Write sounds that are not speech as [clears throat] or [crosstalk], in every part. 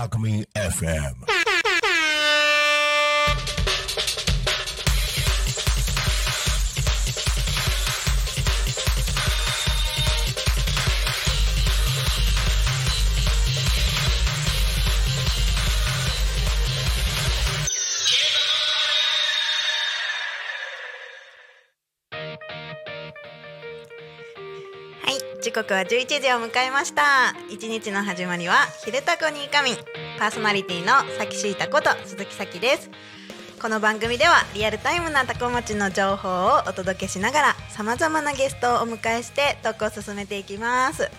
Alchemy FM. 時刻は11時を迎えました。一日の始まりは昼タコに仮眠パーソナリティのさきしいたこと鈴木咲です。この番組ではリアルタイムなタコ町の情報をお届けしながらさまざまなゲストをお迎えしてトークを進めていきます。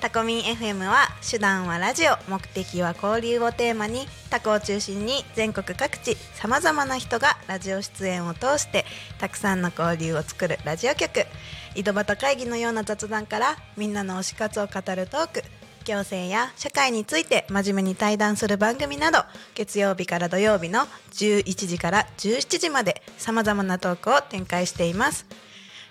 タコミン FM は手段はラジオ目的は交流をテーマにタコを中心に全国各地さまざまな人がラジオ出演を通してたくさんの交流を作るラジオ局。井戸端会議のような雑談からみんなの推し活を語るトーク。行政や社会について真面目に対談する番組など月曜日から土曜日の11時から17時までさまざまなトークを展開しています。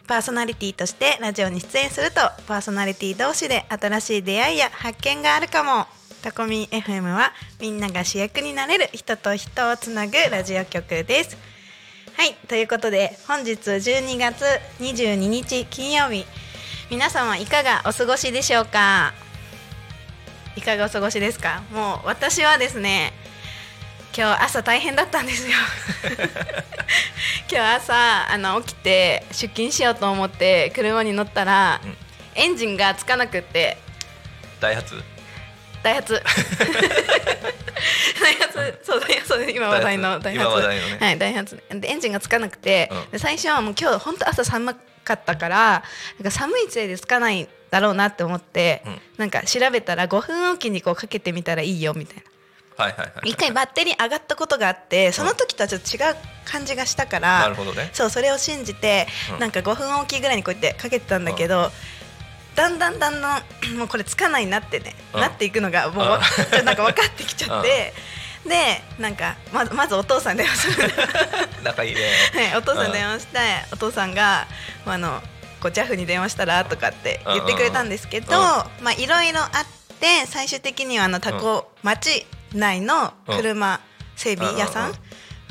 パーソナリティとしてラジオに出演するとパーソナリティ同士で新しい出会いや発見があるかも。タコミン FM はみんなが主役になれる人と人をつなぐラジオ局です。はいということで本日12月22日金曜日皆様いかがお過ごしでしょうか？いかがお過ごしですか？もう私はですね今日朝大変だったんですよ。[laughs] 今日朝あの起きて出勤しようと思って車に乗ったら、うん。エンジンがつかなくって。ダイハツ？ダイハツ。[laughs] ダイハツ。そうダイハツ。今話題のダイハツ。はいダイハツ。でエンジンがつかなくて、うん。で最初はもう今日本当朝寒かったからなんか寒いせいでつかないだろうなって思って、うん。なんか調べたら5分おきにこうかけてみたらいいよみたいな。はいはいはい一回バッテリー上がったことがあってその時とはちょっと違う感じがしたから、なるほどね。そうそれを信じて、うん。なんか5分おきぐらいにこうやってかけてたんだけど、だんだんだんだん [clears throat] もうこれつかないなってね、うん。なっていくのがもう [laughs] ちょなんか分かってきちゃって、でなんかまずまずお父さんに電話する。[laughs] 仲いいね。[laughs] はい、お父さんに電話して、お父さんがあのこう JAF に電話したらとかって言ってくれたんですけど、うん。まあいろいろあって最終的にはあのタコ町内の車整備屋さうんん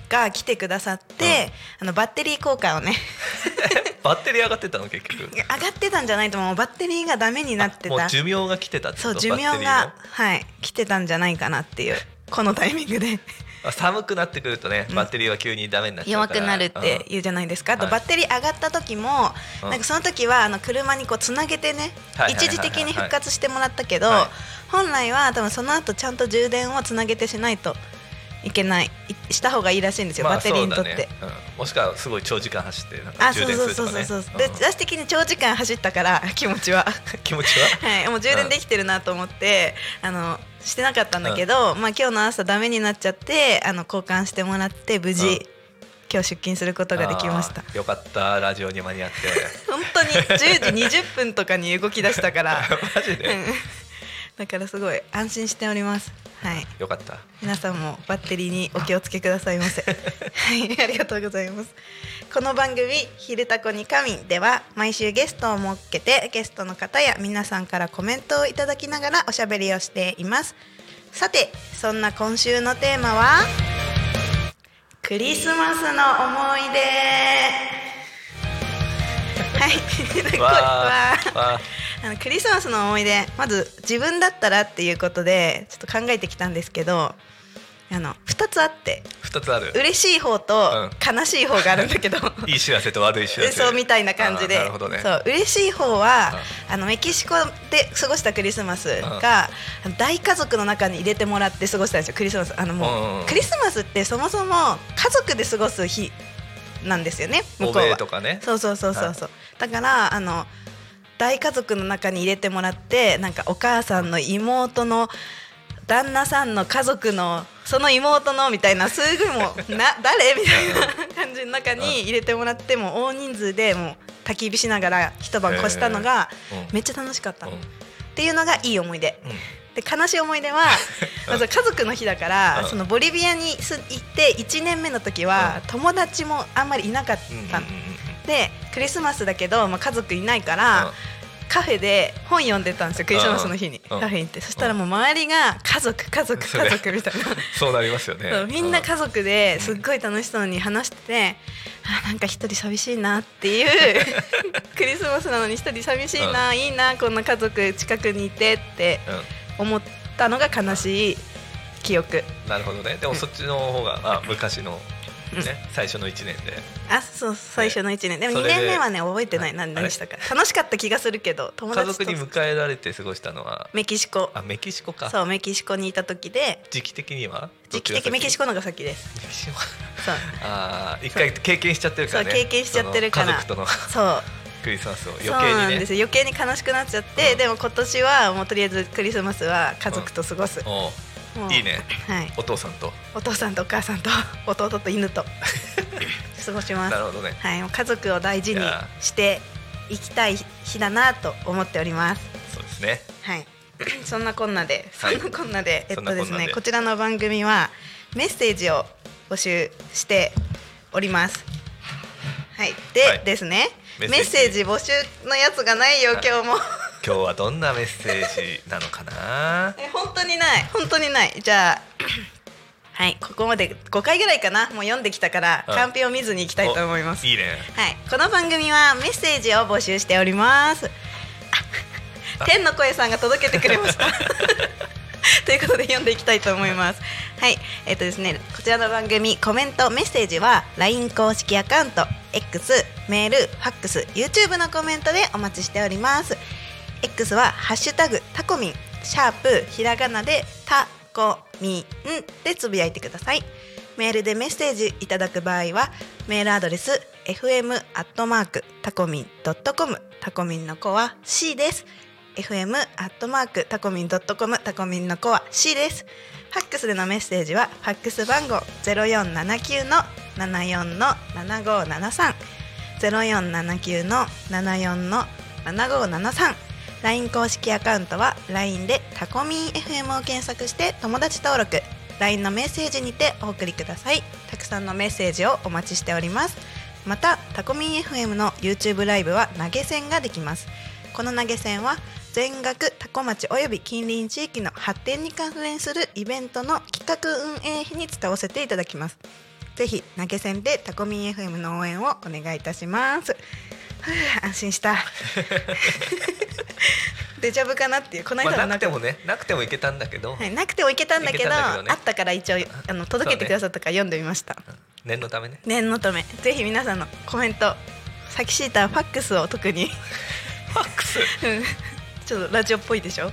が来てくださって、あのバッテリー交換をね。[laughs] バッテリー上がってたの結局。上がってたんじゃないと思うバッテリーがダメになってた。寿命が来てたそう寿命がはい来てたんじゃないかなっていうこのタイミングで。寒くなってくるとねバッテリーは急にダメになっちゃう弱くなるって言うじゃないですか、あとはい。バッテリー上がった時も、うん。なんかその時はあの車にこうつなげてね、はいはいはいはい。一時的に復活してもらったけど、はい。本来は多分その後ちゃんと充電をつなげてしないといけないいした方がいいらしいんですよ、まあバッテリーにとって。ね。うん。もしくはすごい長時間走ってなんかあそう充電そうそうするとかねそうそう。でうん。私的に長時間走ったから [laughs] 気持ちは。気持ちは？[laughs] はいもう充電できてるなと思ってあのしてなかったんだけど、まあ今日の朝ダメになっちゃってあの交換してもらって無事、うん。今日出勤することができました。よかった。ラジオに間に合って。[laughs] 本当に。10時20分とかに動き出したから。マジで？うんだからすごい安心しております。はい。よかった。皆さんもバッテリーにお気をつけくださいませ。[laughs] はい。ありがとうございます。この番組「昼タコに神」では毎週ゲストを設けてゲストの方や皆さんからコメントをいただきながらおしゃべりをしています。さてそんな今週のテーマはクリスマスの思い出はい。わわあ。のクリスマスの思い出まず自分だったらっていうことでちょっと考えてきたんですけどあの2つあってー二つある。嬉しい方と悲しい方があるんだけど、[laughs] いい知らせと悪い知らせ。そうみたいな感じで。なるほどね。そう嬉しい方は、あのメキシコで過ごしたクリスマスが、あの大家族の中に入れてもらって過ごしたんですよクリスマス。あのもう、うんうんうん。クリスマスってそもそも家族で過ごす日なんですよね向こうは。とかね。そうそうそうそうそう、だからあの大家族の中に入れてもらってなんかお母さんの妹の旦那さんの家族のその妹のみたいなすごいもう [laughs] な誰みたいな感じの中に入れてもらっても大人数でもう焚き火しながら一晩越したのがうん。めっちゃ楽しかったの、うん。っていうのがいい思い出。うんで悲しい思い出は [laughs] まず家族の日だから、うん。そのボリビアにす行って1年目の時は、友達もあんまりいなかったの、でクリスマスだけど、まあ、家族いないから、カフェで本読んでたんですよクリスマスの日に、うん。カフェに行って。そしたらもう周りが家族家族家族みたいな。[laughs] そうなりますよね。みんな家族ですっごい楽しそうに話してて、あなんか一人寂しいなっていう [laughs] クリスマスなのに一人寂しいな、いいなこんな家族近くにいてってうんうん思ったのが悲しい記憶。なるほどね。でもそっちの方があ [laughs] 昔のうん。ね最初の一年で。あそう最初の1年。でも2それで年目はね覚えてない。何あれ何したか。楽しかった気がするけど友家達と。族に迎えられて過ごしたのは？メキシコ。あメキシコか。そうメキシコにいた時で。時期的には？時期的メキシココのが先です。メキシコ。そう。[laughs] ああ一回経験しちゃってるからね。そう経験しちゃってるから。その家族との。そうクリスマスを余計そうなんにねですよ。余計に悲しくなっちゃって、うん。でも今年はもうとりあえずクリスマスは家族と過ごす、いいね。はい。お父さんと。お父さんとお母さんと [laughs] 弟と犬と [laughs] 過ごします。なるほどね。はい。もう家族を大事にしていきたい日だなと思っております。そうですね。はい。[clears throat] そんなこんなでそはい。んなこんなで、えっとですねこちらの番組はメッセージを募集しております。はい。で、はい。ですねメッセージ。募集のやつがないよ、はい。今日も。今日はどんなメッセージなのかな？[laughs] え本当にない。本当にない。じゃあ [clears throat] はいここまで5回ぐらいかな。もう読んできたからうん。カンペを見ずにいきたいと思います。おいいね。はい。この番組はメッセージを募集しております。あ [laughs] 天の声さんが届けてくれました [laughs] [laughs] ということで読んでいきたいと思います。はい。えっ、とですねこちらの番組コメントメッセージは LINE 公式アカウント X メールファックス YouTube のコメントでお待ちしております。X はハッシュタグタコミンシャープひらがなでタコミンでつぶやいてください。メールでメッセージいただく場合はメールアドレス fm アットマークタコミンドットコム。タコミンの子は C です。Fm アットマークタコミンドットコムタコミンの子は C です。ファックスでのメッセージはファックス番号ゼロ四七九の七四の七五七三。ゼロ四七九の七四の七五七三。LINE 公式アカウントは LINE でタコミン FM を検索して友達登録。LINE のメッセージにてお送りください。たくさんのメッセージをお待ちしております。またタコミン FM の YouTube ライブは投げ銭ができます。この投げ銭は全額タコ町および近隣地域の発展に関連するイベントの企画運営費に使わせていただきます。ぜひ投げ銭でタコミン FM の応援をお願いいたします。[laughs] 安心した。[laughs] デジャブかなっていうこの間なくてもねなくてもいけたんだけど、はい、なくてもいけたんだけどね。あったから一応あの届けてくださったから読んでみました、念のためね。念のため。ぜひ皆さんのコメントサキシーターファックスを特に。ファックス？[laughs] うんちょっとラジオっぽいでしょ？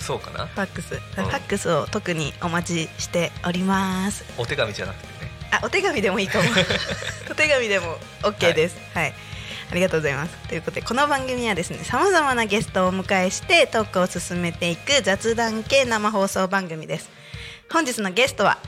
そうかな。ファックス、ファックスを特にお待ちしております。お手紙じゃなくてね。あお手紙でもいいかも [laughs] お手紙でも OK です。はい、ありがとうございます。ということでこの番組はですねさまざまなゲストをお迎えしてトークを進めていく雑談系生放送番組です。本日のゲストは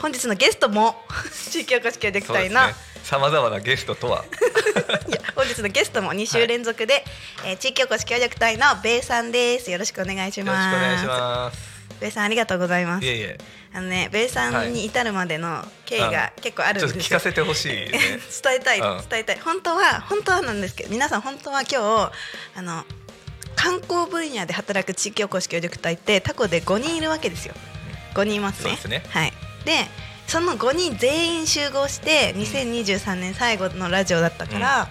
本日のゲストも [laughs] 地域おこし協力隊の、さまざまなゲストとは。[laughs] いや本日のゲストも2週連続で、えー地域おこし協力隊のベイさんです。よろしくお願いしよろしますくお願いします。ベイさんありがとうございます。いえいえ。あのねベイさんに至るまでの経緯が結構あるんですよ。かせてほしいね。[laughs] 伝えたい、うん。伝えたい。本当は本当はなんですけど皆さん本当は今日あの観光分野で働く地域おこし協力隊ってタコで5人いるわけですよ。5人いますね。そうですね。はいでその5人全員集合して2023年最後のラジオだったから、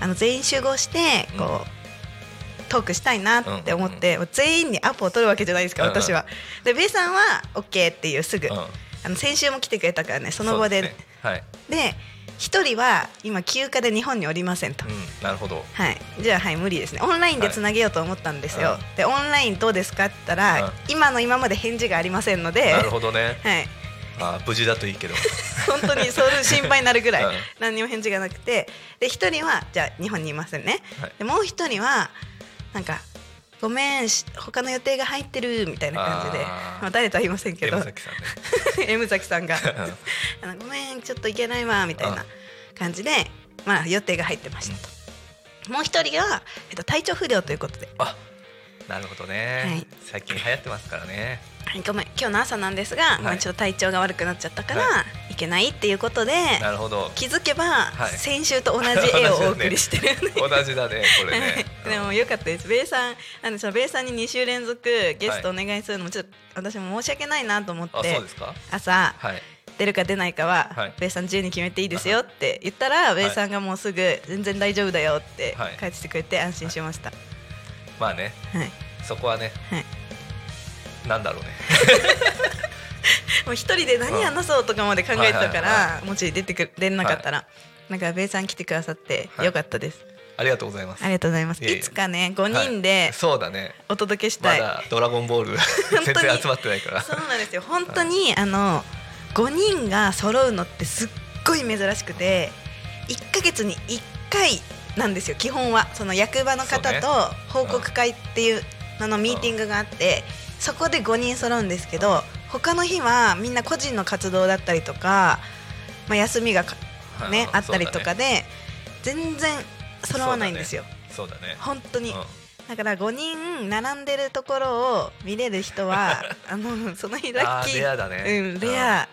あの全員集合してこう、トークしたいなって思って、全員にアポを取るわけじゃないですか、うん。うん私は。でベイさんは OK っていうすぐ、うん。あの先週も来てくれたからねその場で。そうすね。はい、で一人は今休暇で日本におりませんと、うん、なるほど。はい。じゃあはい無理ですね。オンラインでつなげようと思ったんですよ、はい。でオンラインどうですかって言ったら、うん。今の今まで返事がありませんので。なるほどね。はいあー無事だといいけど。[laughs] 本当にそういう心配になるぐらいうん。何にも返事がなくて。で一人はじゃあ日本にいませんね、はい。でもう一人はなんか「ごめんし他の予定が入ってる」みたいな感じで。まあ、誰とは言いませんけど。M 崎さんね。[laughs] M 崎さんが。うん。あの「ごめんちょっと行けないわ」みたいな感じで、まあ、予定が入ってました。と、もう一人が、えっと、体調不良ということで。あなるほどね、はい。最近流行ってますからね。はいごめん。今日の朝なんですが、まあ、はいちょっと体調が悪くなっちゃったから、、はい。けないっていうことでなるほど。気づけば、はい。先週と同じ絵を [laughs] お送りしてるんで。同じだねこれね。[laughs] でもよかったです。ベイさん、あのそのベイさんに2週連続ゲストお願いするのもちょっと私も申し訳ないなと思っあてそうですか？朝はい。出るか出ないかは、はい。ベイさん自由に決めていいですよって言ったら、ベイさんがもうすぐ全然大丈夫だよってはい。返してくれて安心しました。まあね。はい。そこはね。はい。なんだろうね。もう一人で何話そうとかまで考えてたから、もし出てく出なかったら、なんかベイさん来てくださってはい。よかったです。ありがとうございます。ありがとうございます。いつかね5人はい。でそうだね。お届けしたい。まだドラゴンボール [laughs] 全然集まってないから。そうなんですよ。本当にあの5人が揃うのってすっごい珍しくて1ヶ月に1回なんですよ基本は。その役場の方と報告会っていうののミーティングがあってそこで5人揃うんですけど他の日はみんな個人の活動だったりとか、まあ、休みがかねうんあったりとかで全然揃わないんですよ。そうだね。本当に。うん。だから5人並んでるところを見れる人は [laughs] あのその日ラッあキー。ーレアだね。うんレア、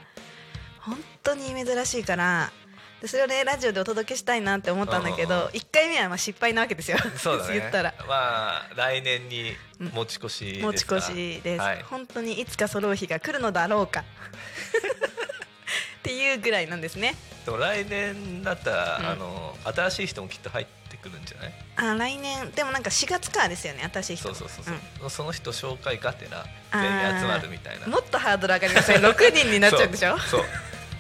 本当に珍しいからでそれをねラジオでお届けしたいなって思ったんだけうんうんうん。ど1回目はまあ失敗なわけですよ。そうだね。言ったら。まあ来年に持ち越しですか持ち越しです、はい。本当にいつか揃う日が来るのだろうか。っていうぐらいなんですね。でも来年だったら、うん。あの新しい人もきっと入ってくるんじゃない？あ来年でもなんか4月からですよね新しい人。そうそうそうそう、その人紹介がてら全員集まるみたいな。もっとハードル上がりますね6人になっちゃうんでしょ？そう。そう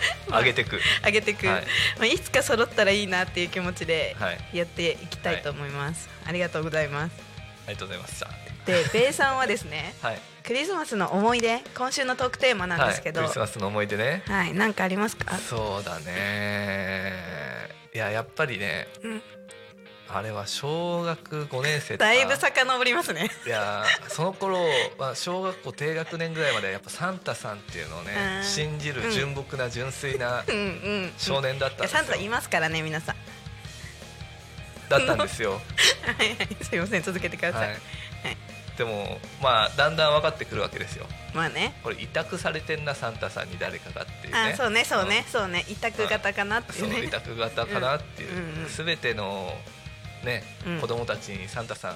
[laughs] 上げてく。上げてく、はい。いまあ、いつか揃ったらいいなっていう気持ちではい。やっていきたいと思います、ありがとうございます。ありがとうございましたでベイさんはですね [laughs] はい。クリスマスの思い出今週のトークテーマなんですけどはい、はいクリスマスの思い出ね。何、なんかありますか？そうだね。いややっぱりねうんあれは小学5年生だいぶ遡りますね。いやーその頃は小学校低学年ぐらいまでやっぱサンタさんっていうのをねうん。信じる純朴な純粋なうんうん。少年だったんですよ。サンタいますからね皆さん。だったんですよ、はいはい。すいません続けてください、はい、でもまあだんだん分かってくるわけですよ。まあね。これ委託されてんなサンタさんに誰かがっていうね。あそうねそうね、そうね。委託型かなっていそううね委託型かなっていう、うんうんすべてのね、うん。子供たちにサンタさん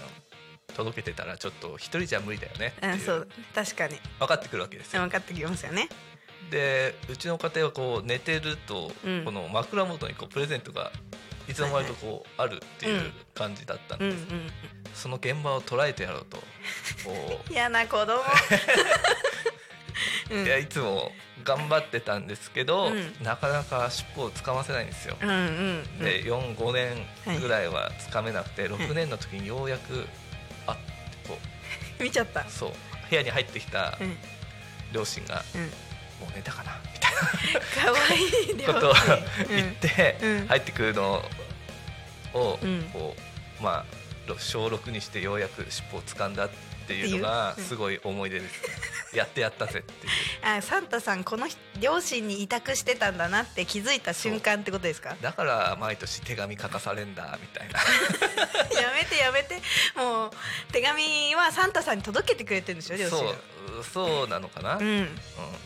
届けてたらちょっと一人じゃ無理だよねう。あそう確かに。分かってくるわけですよ。分かってきますよね。でうちの家庭はこう寝てると、うん。この枕元にこうプレゼントがいつの間にかこうあるっていう感じだったんです、んその現場を捉えてやろうと [laughs] 嫌な子供 [laughs] うん。いやいつも頑張ってたんですけど、うん。なかなか尻尾をつかませないんですよ。うんうんうん。で45年ぐらいはつかめなくて、6年の時にようやくあってこ [laughs] 見ちゃった。うそう。部屋に入ってきたうん。両親がうん「もう寝たかな?」みたい可愛 [laughs] いなことをうん。言ってうん。入ってくるのをうん。こうまあ小6にしてようやく尻尾を掴んだってっていうう。ん。すごい思い出です。ね。やってやったぜっていう。あサンタさんこの人両親に委託してたんだなって気づいた瞬間ってことですか？だから毎年手紙書かされんだみたいな。[laughs] やめてやめて。もう手紙はサンタさんに届けてくれてるんでしょ両親。そうそうなのかな、ううん。ん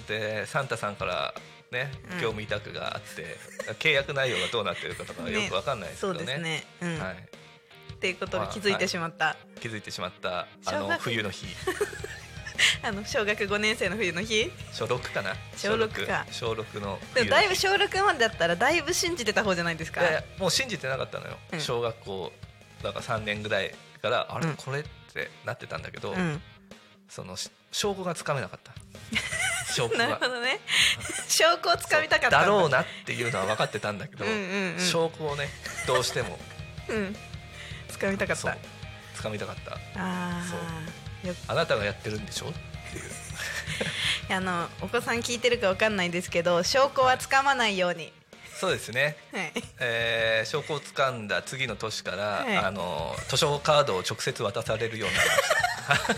でサンタさんからねうん。業務委託があって、契約内容がどうなってるかとかよくわかんないですけそどね。うですね。うん、はい、っていうことに気づいてしまった、気づいてしまったあの冬の日。[laughs] あの小学5年生の冬の日？小6かな？小六か。小6のでもだいぶ冬小6までだったらだいぶ信じてた方じゃないですか。もう信じてなかったのよ、うん。小学校だから3年ぐらいからあれ、うん。これ？ってなってたんだけど、うん。そのし証拠がつかめなかった。[laughs] 証拠なるがほどね。[laughs] 証拠をつかみたかったんだ。ろうなっていうのは分かってたんだけど、うん。証拠をねどうしても。うんつかみたかった。掴みたかった。あそう。あなたがやってるんでしょ？っていう。[laughs] あのお子さん聞いてるかわかんないですけど証拠はつかまないように、そうですね、はい、えー証拠をつかんだ次の年から、はい。あの図書カードを直接渡されるようになりまし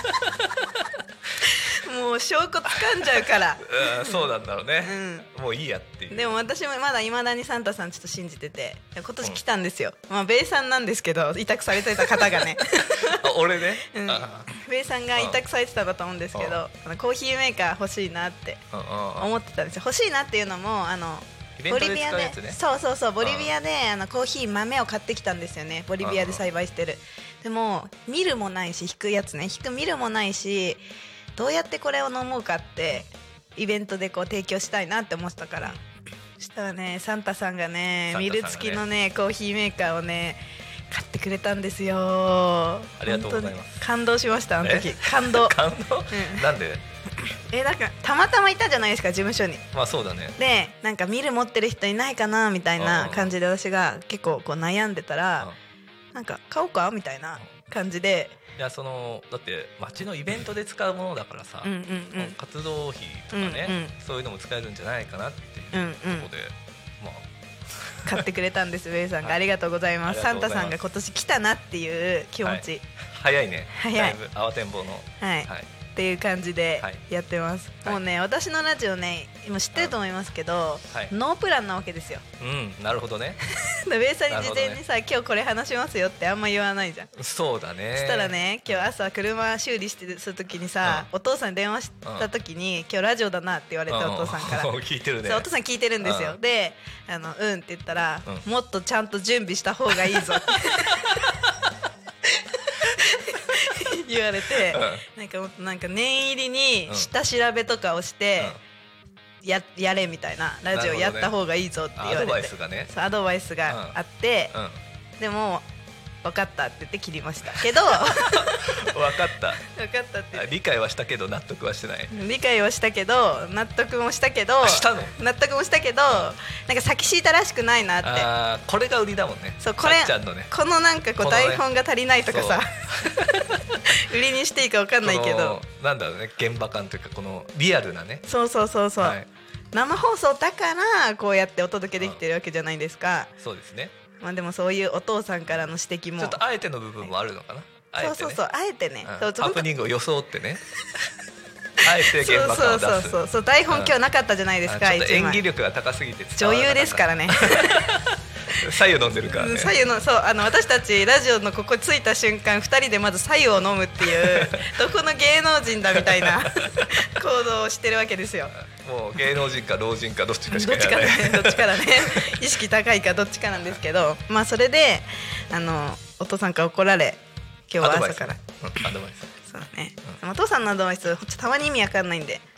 たもう証拠つかんじゃうから。[laughs] うんそうなんだろうね、うもういいやっていう。でも私もまだいまだにサンタさんちょっと信じてて今年来たんですよ、まあベイさんなんですけど委託されてた方がね。[laughs] あ俺ね、うん。あベイさんが委託されてたんだと思うんですけどあのコーヒーメーカー欲しいなってうんうんうん。思ってたんですよ。欲しいなっていうのもあのボリビアでそうそうそうボリビアであのコーヒー豆を買ってきたんですよね。ボリビアで栽培してる。でもミルもないし引くやつね。引くミルもないしどうやってこれを飲もうかってイベントでこう提供したいなって思ってたから。そしたらねサンタさんがねね。ミル付きのねコーヒーメーカーをね買ってくれたんですよ。ありがとうございます。感動しましたあの時。え？感動。[laughs] 感動、うん。なんで？えなんかたまたまいたじゃないですか事務所に。まあそうだね。でなんかミル持ってる人いないかなみたいな感じで私が結構こう悩んでたらなんか買おうか？みたいな感じでいやそのだって町のイベントで使うものだからさ、うんうんうん。活動費とかね、うんうん。そういうのも使えるんじゃないかなっていうとうんうん。ころで、まあ。買ってくれたんです [laughs] ウェイさんが。ありがとうございます。あサンタさんが今年来たなっていう気持ち。早いね。早い。だいぶ慌てんぼうの。はい、はいっていう感じではい。やってます、はい。もうね私のラジオね今知ってると思いますけど、はい。ノープランなわけですよ。うんなるほどね。[laughs] でウェイさんに事前にさ、今日これ話しますよってあんま言わないじゃん。そうだね。そしたらね今日朝車修理してする時にさ、お父さんに電話した時に、今日ラジオだなって言われて、お父さんから。う [laughs] 聞いてるね。お父さん聞いてるんですよ、うん。であの「うん」って言ったら、うもっとちゃんと準備した方がいいぞ」って [laughs] 言われて、なんかもっとなんか念入りにうん。下調べとかをして、ややれみたいなラジオやった方がいいぞって言われて。アドバイスがね。アドバイスがあって、うん。でも分かったって言って切りましたけど。[laughs] 分かった。分かったって。理解はしたけど納得はしてない。理解はしたけど納得もしたけど。あしたの？納得もしたけどなんか先シータらしくないなって。これが売りだもんね。そうこれさっちゃんのね。このなんかこう台本が足りないとかさ。売りにしていいか分かんないけこどのなんだろうね現場感というかこのリアルなね。そうそうそうそう、はい。生放送だからこうやってお届けできてるわけじゃないですか、そうですねまあでもそういうお父さんからの指摘も。ちょっとあえての部分もあるのかな？あえてねそうそうそうあえてね、うん。そうハプニングを装ってね。あえて現場そうそう感を出すそうそう。台本今日なかったじゃないですか、あちょっと演技力が高すぎて伝女優ですからね。[laughs] 左右飲んでるからね。左右のそうあの私たちラジオのここ着いた瞬間2人でまず左右を飲むっていう [laughs] どこの芸能人だみたいな行動をしてるわけですよ。もう芸能人か老人かどっちかしかやらない。ねどっちかだね。意識高いかどっちかなんですけど [laughs] まあそれであのお父さんから怒られ今日は朝から。うんアドバイス。そうね、お父さんのアドバイスほんとたまに意味わかんないんで。[laughs]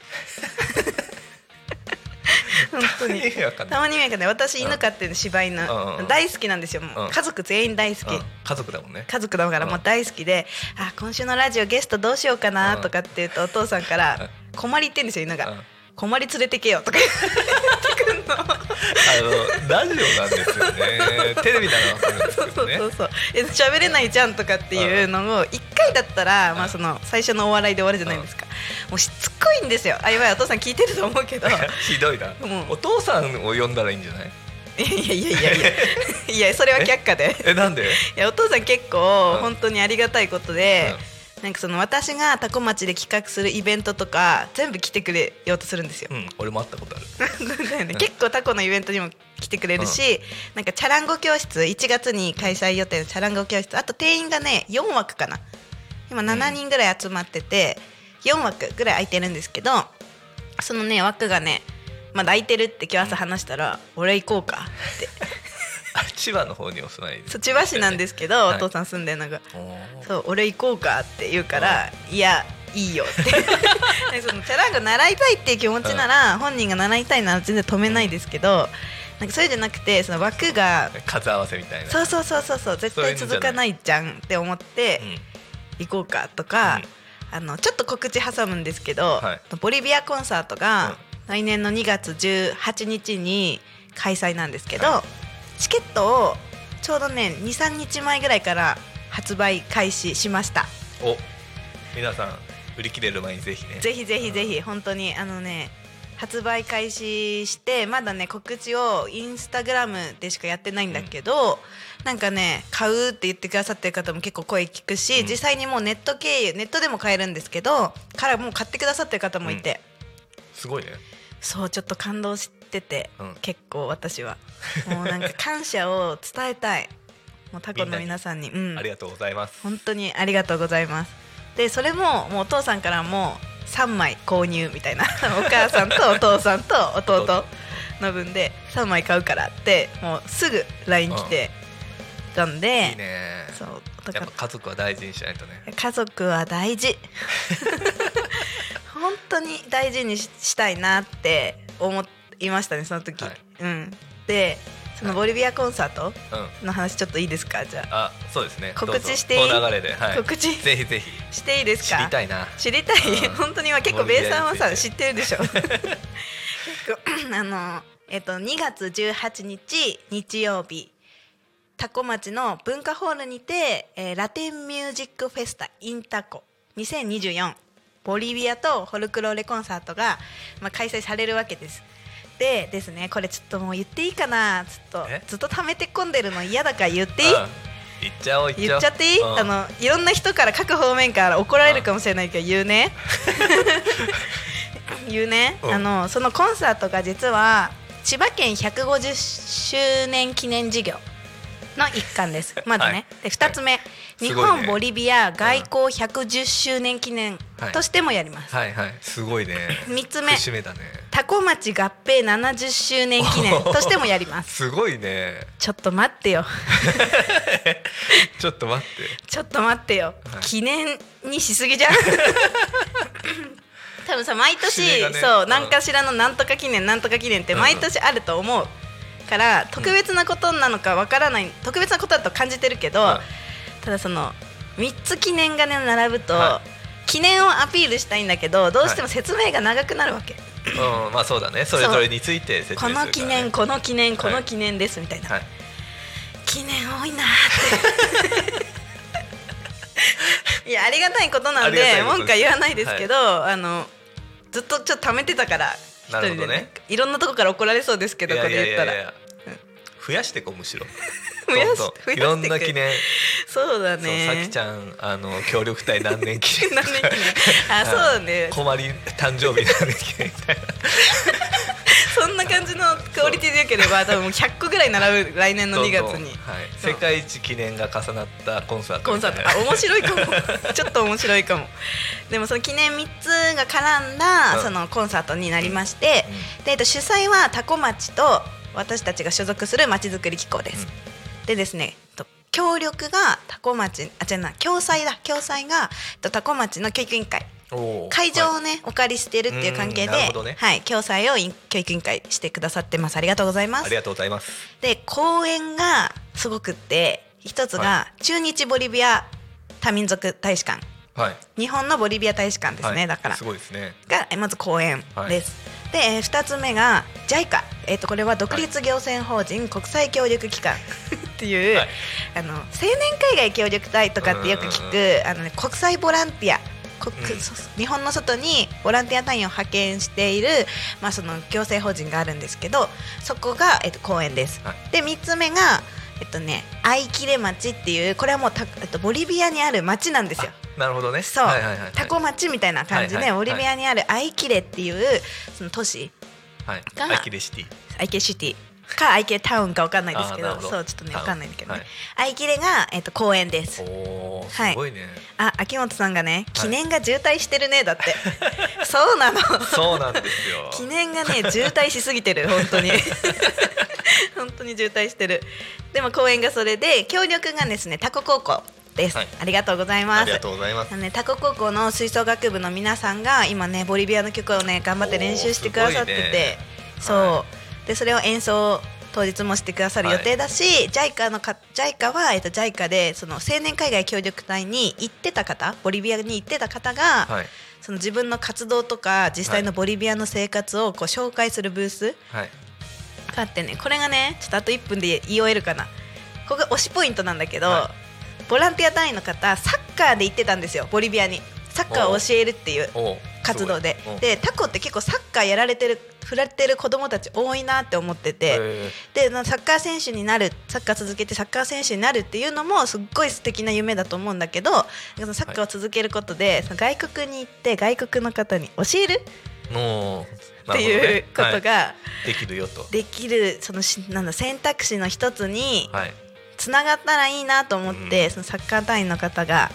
本当に。たまに意味わかんない。私犬飼ってる柴犬、うん。うん大好きなんですよ。もう、うん。家族全員大好き、うん。家族だもんね。家族だからもう大好きで、あ今週のラジオゲストどうしようかなとかって言うとお父さんからうん「困り」ってんですよ犬が。うん「困り連れてけよ」とか言ってくんの。あのラジオなんですよね。テレビならわかるんですそうけどね。そうそうそうえ喋れないじゃんとかっていうのを1回だったら、まあ、その最初のお笑いで終わるじゃないですか、もうしつこいんですよ。あやばいお父さん聞いてると思うけど。い [laughs] ひどいな、うん。お父さんを呼んだらいいんじゃない？やいやいやいやいや。いやそれは却下で。えなんで？いやお父さん結構うん。本当にありがたいことで、なんかその私が多古町で企画するイベントとか全部来てくれようとするんですよ。うん俺も会ったことある。[laughs] だよね、結構タコのイベントにも来てくれるし、なんかチャランゴ教室1月に開催予定のチャランゴ教室あと定員がね4枠かな。今7人ぐらい集まってて、4枠ぐらい空いてるんですけどそのね枠がねまだ空いてるって今日朝話したら「俺行こうか」って。あ千葉の方にお住まいそう千葉市なんですけど、はい。お父さん住んでるのが。そう俺行こうかって言うから、い。やいいよって。[laughs] でそのチャランゴ習いたいっていう気持ちなら、本人が習いたいなら全然止めないですけど、なんかそれじゃなくてその枠が数合わせみたいな。そうそうそうそうそう絶対続かないじゃんって思って行こうかとか、あのちょっと告知挟むんですけど、はい。ボリビアコンサートが来年の2月18日に開催なんですけど、はチケットをちょうどね23日前ぐらいから発売開始しました。うんお皆さん売り切れる前にぜひね。ぜひぜひぜひ本当にあのね発売開始してまだね告知をインスタグラムでしかやってないんだけど、なんかね買うって言ってくださってる方も結構声聞くし、うん。実際にもうネット経由ネットでも買えるんですけどからもう買ってくださってる方もいて、すごいねそうちょっと感動してて、うん。結構私は。[laughs] もうなんか感謝を伝えたい。もうタコの皆さんに。うん。ありがとうございます。本当にありがとうございます。でそれももうお父さんからも3枚購入みたいな。[laughs] お母さんとお父さんと弟の分で3枚買うからってもうすぐ LINE 来てたん。で、いいね。そう家族は大事にしないとね。ら家族は大事 [laughs] 本当に大事にししたいなって思いましたねその時、はい。うん。でそのボリビアコンサートうん。の話ちょっといいですか？じゃあ。あそうですね。告知していい？流れで、はい、告知？ぜひぜひ。していいです知かりたいな。知りたい、うん。本当に今結構ベイさんはさ知ってるでしょ？結構 [clears throat] あのえっと2月18日日曜日タコ町の文化ホールにて、えーラテンミュージックフェスタインタコ。2024ボリビアとホルクローレコンサートが、まあ、開催されるわけです。でですねこれちょっともう言っていいかな。ちょっとえ？ずっと溜めて込んでるの嫌だから言っていい？うん言っちゃおう言っちゃおう言っちゃっていい、うん。あのいろんな人から各方面から怒られるかもしれないけど言うね。[laughs] 言うね、うん。あのそのコンサートが実は千葉県150周年記念事業の一環です。まずね、はい。で2つ目、日すごいね。本ボリビア外交110周年記念としてもやります、はい。はい。すごいね。三つ目。節目だね。タコ町合併70周年記念としてもやります。すごいね。ちょっと待ってよ。[laughs] ちょっと待って。ちょっと待ってよ、はい。記念にしすぎじゃん。[laughs] 多分さ毎年、ね。そううん。何かしらのなんとか記念なんとか記念って毎年あると思うから特別なことなのかわからない特別なことだと感じてるけど、うんただその3つ記念がね並ぶと、は記念をアピールしたいんだけどどうしても説明が長くなるわけ、うんまあそうだね。それぞれについて説明するね、の記念この記念こはい。の記念ですみたいな、はい。記念多いなーって。[laughs] いやありがたいことなんで文句は言わないですけど、あのずっとちょっと貯めてたから一なるほどね。いろんなとこから怒られそうですけどこれ言ったら増やしてこうむしろ。[laughs] 増やしてくいろんな記念。そうだね。さきちゃんあの協力隊何年記念。何年記念。あ [laughs] そうだね。困り誕生日何年記念みたいな。[laughs] そんな感じのクオリティでよければ多分もう100個ぐらい並ぶ来年の2月に。はい、世界一記念が重なったコンサートコンサート。あ面白いかも。ちょっと面白いかも。でもその記念3つが絡んだ、うん。そのコンサートになりまして、でえっと主催はタコ町と私たちが所属するまちづくり機構です、でですねえっと協力がタコ町あ違うな共催だ。共催がえっとタコ町の教育委員会。会場をはい。ね、お借りしてるっていう関係で、ね。はい、共催をい教育委員会してくださってます。ありがとうございます。ありがとうございます。で公演がすごくって一つがは中日ボリビア多民族大使館。はい。日本のボリビア大使館ですね、はい。だから。すごいですね。がえまず公演です、でえー二つ目が JICA、えー、とこれは独立行政法人国際協力機関。っていう、はい。あの青年海外協力隊とかってよく聞く、あのね、国際ボランティア。国うん。そ日本の外にボランティア隊員を派遣している、まあ、その行政法人があるんですけどそこが、えっと、後援です。はい。で3つ目が、えっとね、アイキレ町っていうこれはもうた、えっと、ボリビアにある町なんですよ。なるほどね。そう、はいはいはいはい。タコ町みたいな感じで、ボリビアにあるアイキレっていうその都市はい。がアイキレシティ。アイキレシティかアイキレタウンかわかんないですけどそうちょっとねタウンわかんないんだけどね、はいアイキレが、えっと後援です。おおすはい。ごいね、あ秋元さんがね記念が渋滞してるねだって。[laughs] そうなの。そうなんですよ。記念がね渋滞しすぎてる本当に。[laughs] 本当に渋滞してる。でも公演がそれで協力がですねタコ高校です、はい。ありがとうございます。ありがとうございます。ね、タコ高校の吹奏楽部の皆さんが今ねボリビアの曲をね頑張って練習してくださってて、ね。そう、はでそれを演奏当日もしてくださる予定だし、JICA のか JICA は、えっと、JICA でその青年海外協力隊に行ってた方ボリビアに行ってた方が、はい。その自分の活動とか実際のボリビアの生活をこう紹介するブースはい。があってねこれがねちょっとあと1分で言い終えるかな。ここが推しポイントなんだけど、はボランティア隊員の方サッカーで行ってたんですよボリビアに。サッカーを教えるっていう活動で。すごいでタコって結構サッカーやられてる振られてる子供たち多いなって思ってうんて、へでなサッカー選手になるサッカー続けてサッカー選手になるっていうのもすっごい素敵な夢だと思うんだけどそのサッカーを続けることで、その外国に行って外国の方に教える？っていうことはい。ができるよと。できるそのしなんだ選択肢の一つにはい。つながったらいいなと思って、うん。そのサッカー隊員の方が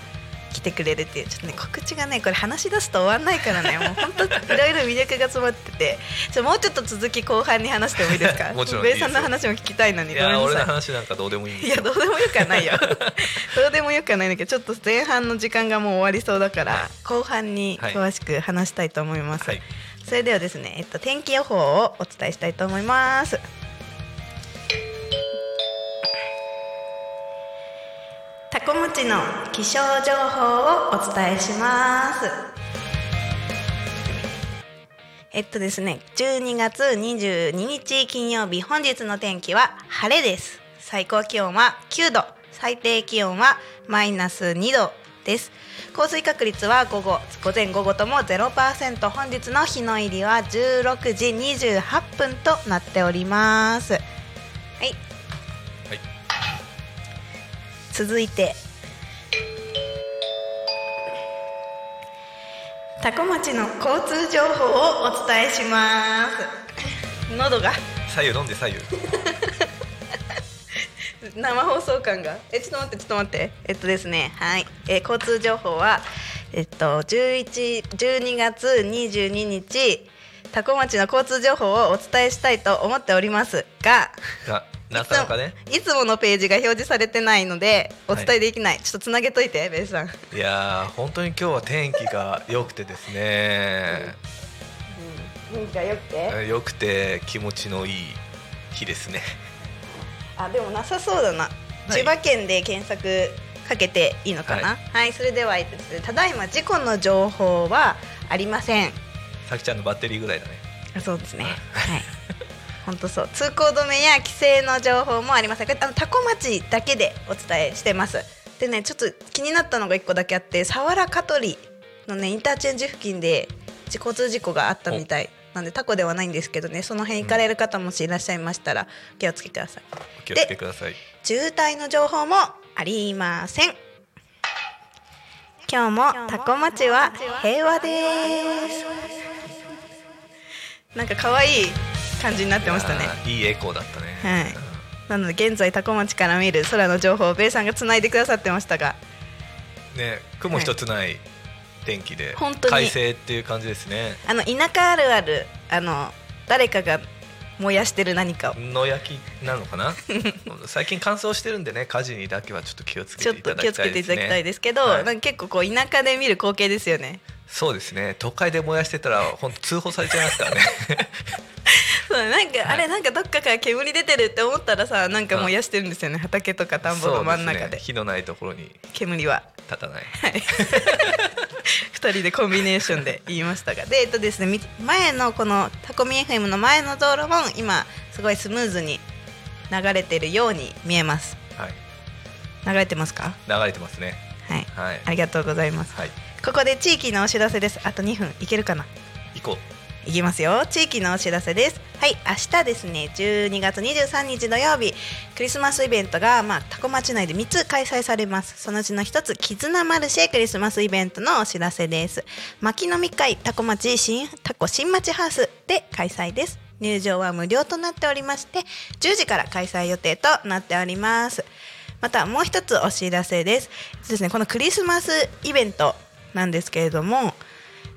来てくれるっていうちょっとね告知がねこれ話し出すと終わんないからね。もう本当いろいろ魅力が詰まってて。ちょもうちょっと続き後半に話してもいいですか？もちろんベイさんの話も聞きたいのにいや俺の話なんかどうでもいいいやどうでもよくはないよ。[laughs] どうでもよくはないんだけどちょっと前半の時間がもう終わりそうだから、はい。後半に詳しく話したいと思います、はい。それではですね、えっと、天気予報をお伝えしたいと思いますタコムチの気象情報をお伝えします。えっとですね12月22日金曜日本日の天気は晴れです。最高気温は9度最低気温はマイナス2度です。降水確率は午後午前午後とも0%本日の日の入りは16時28分となっております。はい。はい。続いてタコ町の交通情報をお伝えします。喉が。左右飲んで左右。[laughs] 生放送感が。えちょっと待ってちょっと待って。えっとですね。はい、えー交通情報はえっと11 12月22日タコ町の交通情報をお伝えしたいと思っておりますが。がなかなかね。いつものページが表示されてないのでお伝えできない、ちょっとつなげといてベースさん、いやー本当に今日は天気が良くてですね。うん、がよくて？良くて気持ちのいい日ですね。あでもなさそうだな、い。千葉県で検索かけていいのかな？はい、それではえっとですねただいま事故の情報はありません。さきちゃんのバッテリーぐらいだね。あそうですね。はい本当そう。通行止めや規制の情報もありません。これあの多古町だけでお伝えしてます。でねちょっと気になったのが一個だけあって佐原香取のねインターチェンジ付近で交通事故があったみたいなんでタコではないんですけどねその辺行かれる方もしいらっしゃいましたらお気をつけください。お気をつけください。渋滞の情報もありません。今日もタコ町は平和です。なんか可愛い感じになってましたね。いいいエコーだったね。はい。なので現在タコ町から見る空の情報をベイさんがつないでくださってましたが。うんね雲一つない天気で本当に。快晴っていう感じですね。あの田舎あるあるあの誰かが燃やしてる何かを。野焼きなのかな？[laughs] 最近乾燥してるんでね火事にだけはちょっと気をつけてといただき気をつけていたいですねただきたいですけど、はい。なんか結構こう田舎で見る光景ですよね。そうですね。都会で燃やしてたら本当通報されちゃいますからね [laughs] そうなんか、あれなんかどっかから煙出てるって思ったらさなんか燃やしてるんですよね。畑とか田んぼの真ん中で。すね火のないところに。煙は。立たない。はい。二人でコンビネーションで言いましたが。でえっとですねみ前のこのタコミ FM の前の道路も今すごいスムーズに流れてるように見えます。はい。流れてますか？流れてますね。はい。はい。ありがとうございます。はい。ここで地域のお知らせです。あと2分。いけるかな？行こいきますよ。地域のお知らせです。はい明日ですね。12月23日土曜日。クリスマスイベントがまあタコ町内で3つ開催されます。そのうちの1つ絆マルシェ。クリスマスイベントのお知らせです。牧飲み会タコ町新タコ新町ハウスで開催です。入場は無料となっておりまして10時から開催予定となっております。またもう一つお知らせです。ですねこのクリスマスイベントなんですけれども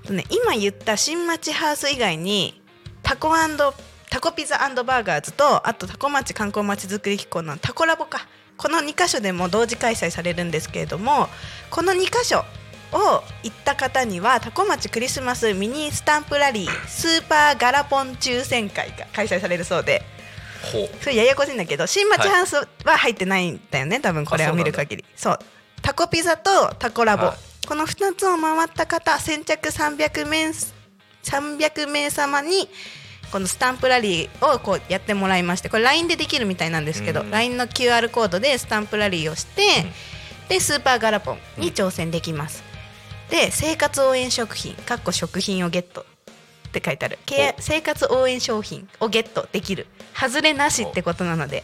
ね、今言った新町ハウス以外にタコタコピザバーガーズとあとタコ町観光まちづくり機構のタコラボか。この2箇所でも同時開催されるんですけれどもこの2箇所を行った方にはタコ町クリスマスミニスタンプラリースーパーガラポン抽選会が開催されるそうで。それややこしいんだけど新町ハウスは入ってないんだよね、多分これを見る限り。そう。タコピザとタコラボ、はいこの2つを回った方先着300名300名様にこのスタンプラリーをこうやってもらいましてこれ LINE でできるみたいなんですけど、うん。LINE の QR コードでスタンプラリーをして、でスーパーガラポンに挑戦できます、で生活応援食品かっこ食品をゲットって書いてある。け生活応援商品をゲットできる。外れなしってことなので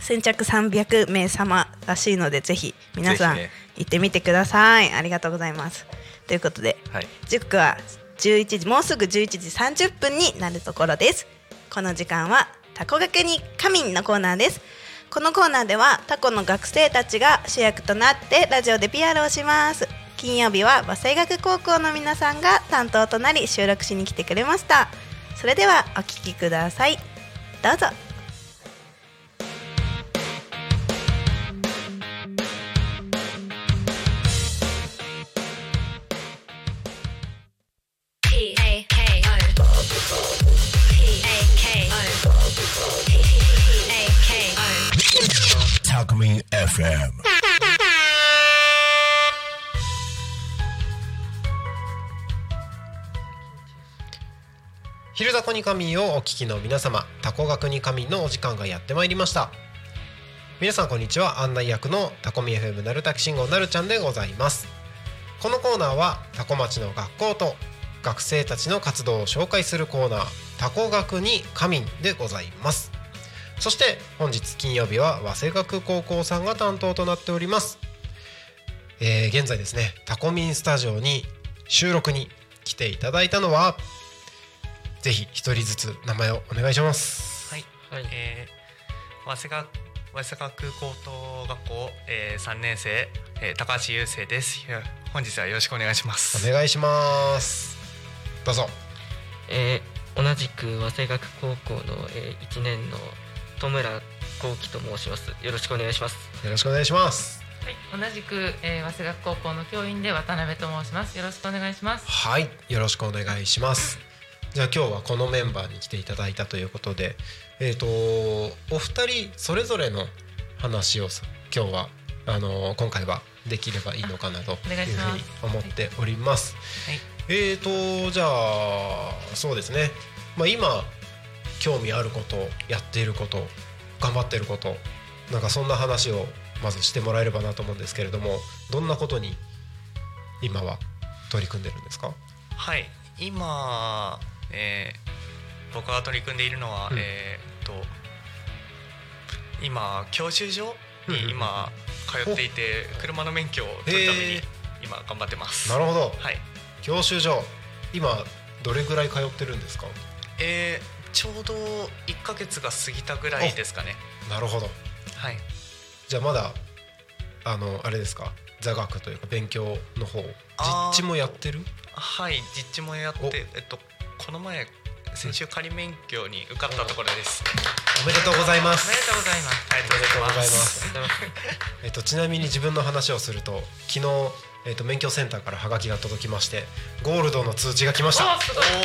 先着300名様らしいのでぜひ皆さん行ってみてください。ありがとうございます。ということではい。時刻は11時もうすぐ11時30分になるところです。この時間はタコ学に仮眠のコーナーです。このコーナーではタコの学生たちが主役となってラジオで PR をします。金曜日は和製学高校の皆さんが担当となり収録しに来てくれました。それではお聞きください。どうぞ昼タコに神をお聞きの皆様タコ学に神のお時間がやってまいりました。皆さんこんにちは。案内役のタコミ FM なるたき信号なるちゃんでございます。このコーナーはタコ町の学校と学生たちの活動を紹介するコーナータコ学に神でございますそして本日金曜日は早稲学高校さんが担当となっておりますえー現在ですねタコミンスタジオに収録に来ていただいたのはぜひ一人ずつ名前をお願いします。はい、えー、早稲学早稲学高等学校、えー、3年生、えー、高橋優生です本日はよろしくお願いしますお願いします。どうぞ。えー同じく早稲学高校の、えー、1年の戸村幸喜と申しますよろしくお願いしますよろしくお願いします。はい、同じく、えー、早稲学高校の教員で渡辺と申します。よろしくお願いします。はい、よろしくお願いします。じゃあ今日はこのメンバーに来ていただいたということで、えっ、とお二人それぞれの話をさ今日はあの今回はできればいいのかなというふうに思っております。はいえっ、とじゃあそうですね。まあ今興味あること、やっていること、頑張っていること、なんかそんな話をまずしてもらえればなと思うんですけれども、どんなことに今は取り組んでるんですか？はい。今、えー、僕が取り組んでいるのは、うん。えー、っと今教習所に今通っていて車の免許を取るために今頑張ってます。なるほど。はい教習所今どれぐらい通ってるんですか？えー、ちょうど1ヶ月が過ぎたぐらいですかねなるほど。はいじゃあまだあのあれですか？座学というか勉強の方実地もやってる？はい実地もやっおてえっとこの前先週仮免許に受かったところですおめでとうございます。おめでとうございます。ありおめでとうございま。ますえっとちなみに自分の話をすると昨日えっと免許センターからハガキが届きましてゴールドの通知が来ました。お。おめでとうござい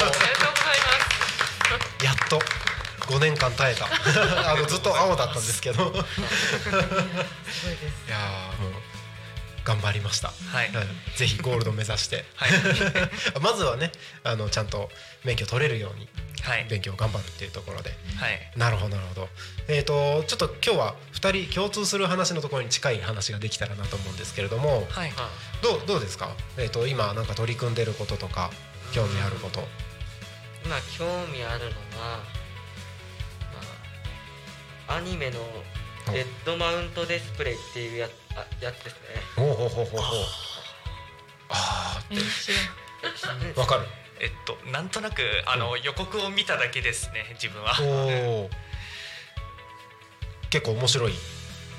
ます。やっと5年間耐えた [laughs] あのずっと青だったんですけど [laughs] いやもう頑張りました、はい。うん。ぜひゴールド目指して。はい。[laughs] まずはねあのちゃんと免許取れるようにはい。勉強を頑張るっていうところで。はい。なるほどなるほど。えっ、とちょっと今日は2人共通する話のところに近い話ができたらなと思うんですけれどもはい。どうどうですか、えー、と今なんか取り組んでることとか興味あること。今興味あるのは、まあ、アニメの「レッドマウントディスプレイ」っていうやあやつですね。ほうほうほうほうほう。あ。あ [laughs] わかる。えっとなんとなくあの予告を見ただけですね自分は。おお結構面白い。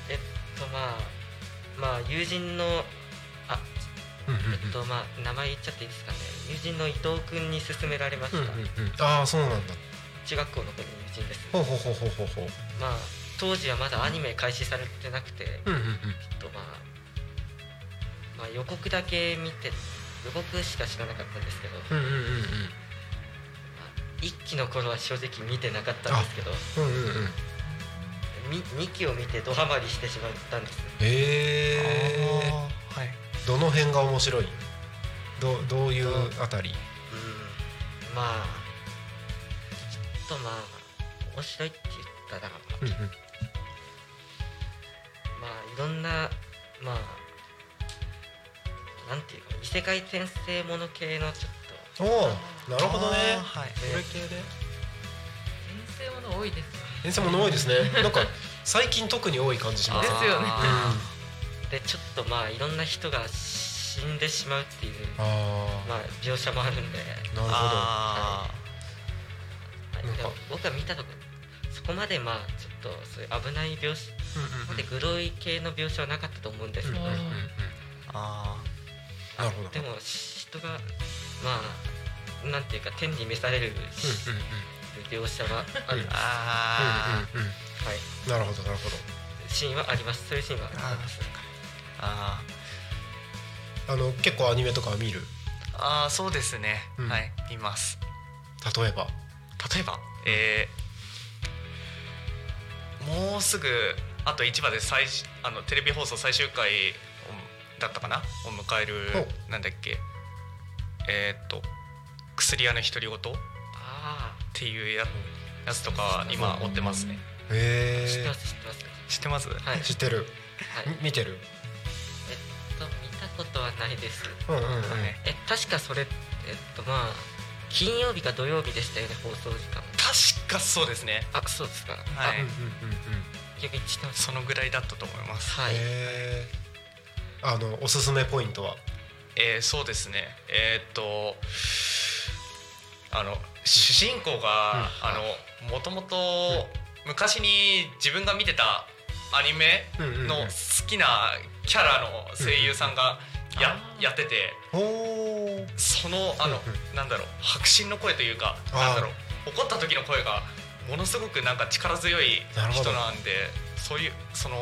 えっとまあまあ友人のあえっとまあ名前言っちゃっていいですかね。友人の伊藤君に勧められました、うんうんうん。ああそうなんだ。中学校の頃の友人です。ほうほうほうほうほうほう。まあ当時はまだアニメ開始されてなくて、うんうんうん。えっとまあ、まあ予告だけ見て予告しか知らなかったんですけど、うんうんうん一期の頃は正直見てなかったんですけどうんうんうん。うんみ2期を見てドハマりしてしまったんです。へえあーはい。どの辺が面白い？どどういうあたり？うん。まあちょっとまあ面白いって言ったら、うんうん。まあいろんなまあなんていうか異世界転生もの系のちょっとおおなるほどね。はい。それ系で？転生もの多いですよね。先生もの多いですね。[laughs] なんか最近特に多い感じします。ですよね。あーでちょっとまあいろんな人が死んでしまうっていうああまあ描写もあるんで、なるほあはい。僕が見たとこそこまでまあちょっとそういう危ない描写どうんうんでグロい系の描写はなかったと思うんですけど、うんうんうんうん。あなるほど。でも人がまあなんていうか天に召されるうんうん描写はある、うん。あうんうんうん。はい、なるほどなるほど。シーンはあります。そういうシーンはあります。ああの結構アニメとかは見る？ああそうですね、うん。はい。います。例えば？例えば？えーもうすぐあと1話で最終あのテレビ放送最終回をだったかな？を迎えるほなんだっけ？えーっと薬屋の独り言？っあていうややつとか今追ってますね。へあ知ってまえす知ってます。知ってます？はい、知ってる。はい、み見てる？えっと見たことはないです。うんうんうん。はい。え確かそれえっとまあ金曜日か土曜日でしたよね放送時間。確かそうですね。あそうですか。はい。あうんうんうんうん逆に知ってますそのぐらいだったと思います。はい。へえあのおすすめポイントは？えーそうですね。えーっとあの主人公が、あのもともと昔に自分が見てたアニメの好きなキャラの声優さんがや,、やっててそのあの、うんなんだろう迫真の声というかなんだろう怒った時の声がものすごくなんか力強い人なんでそういうその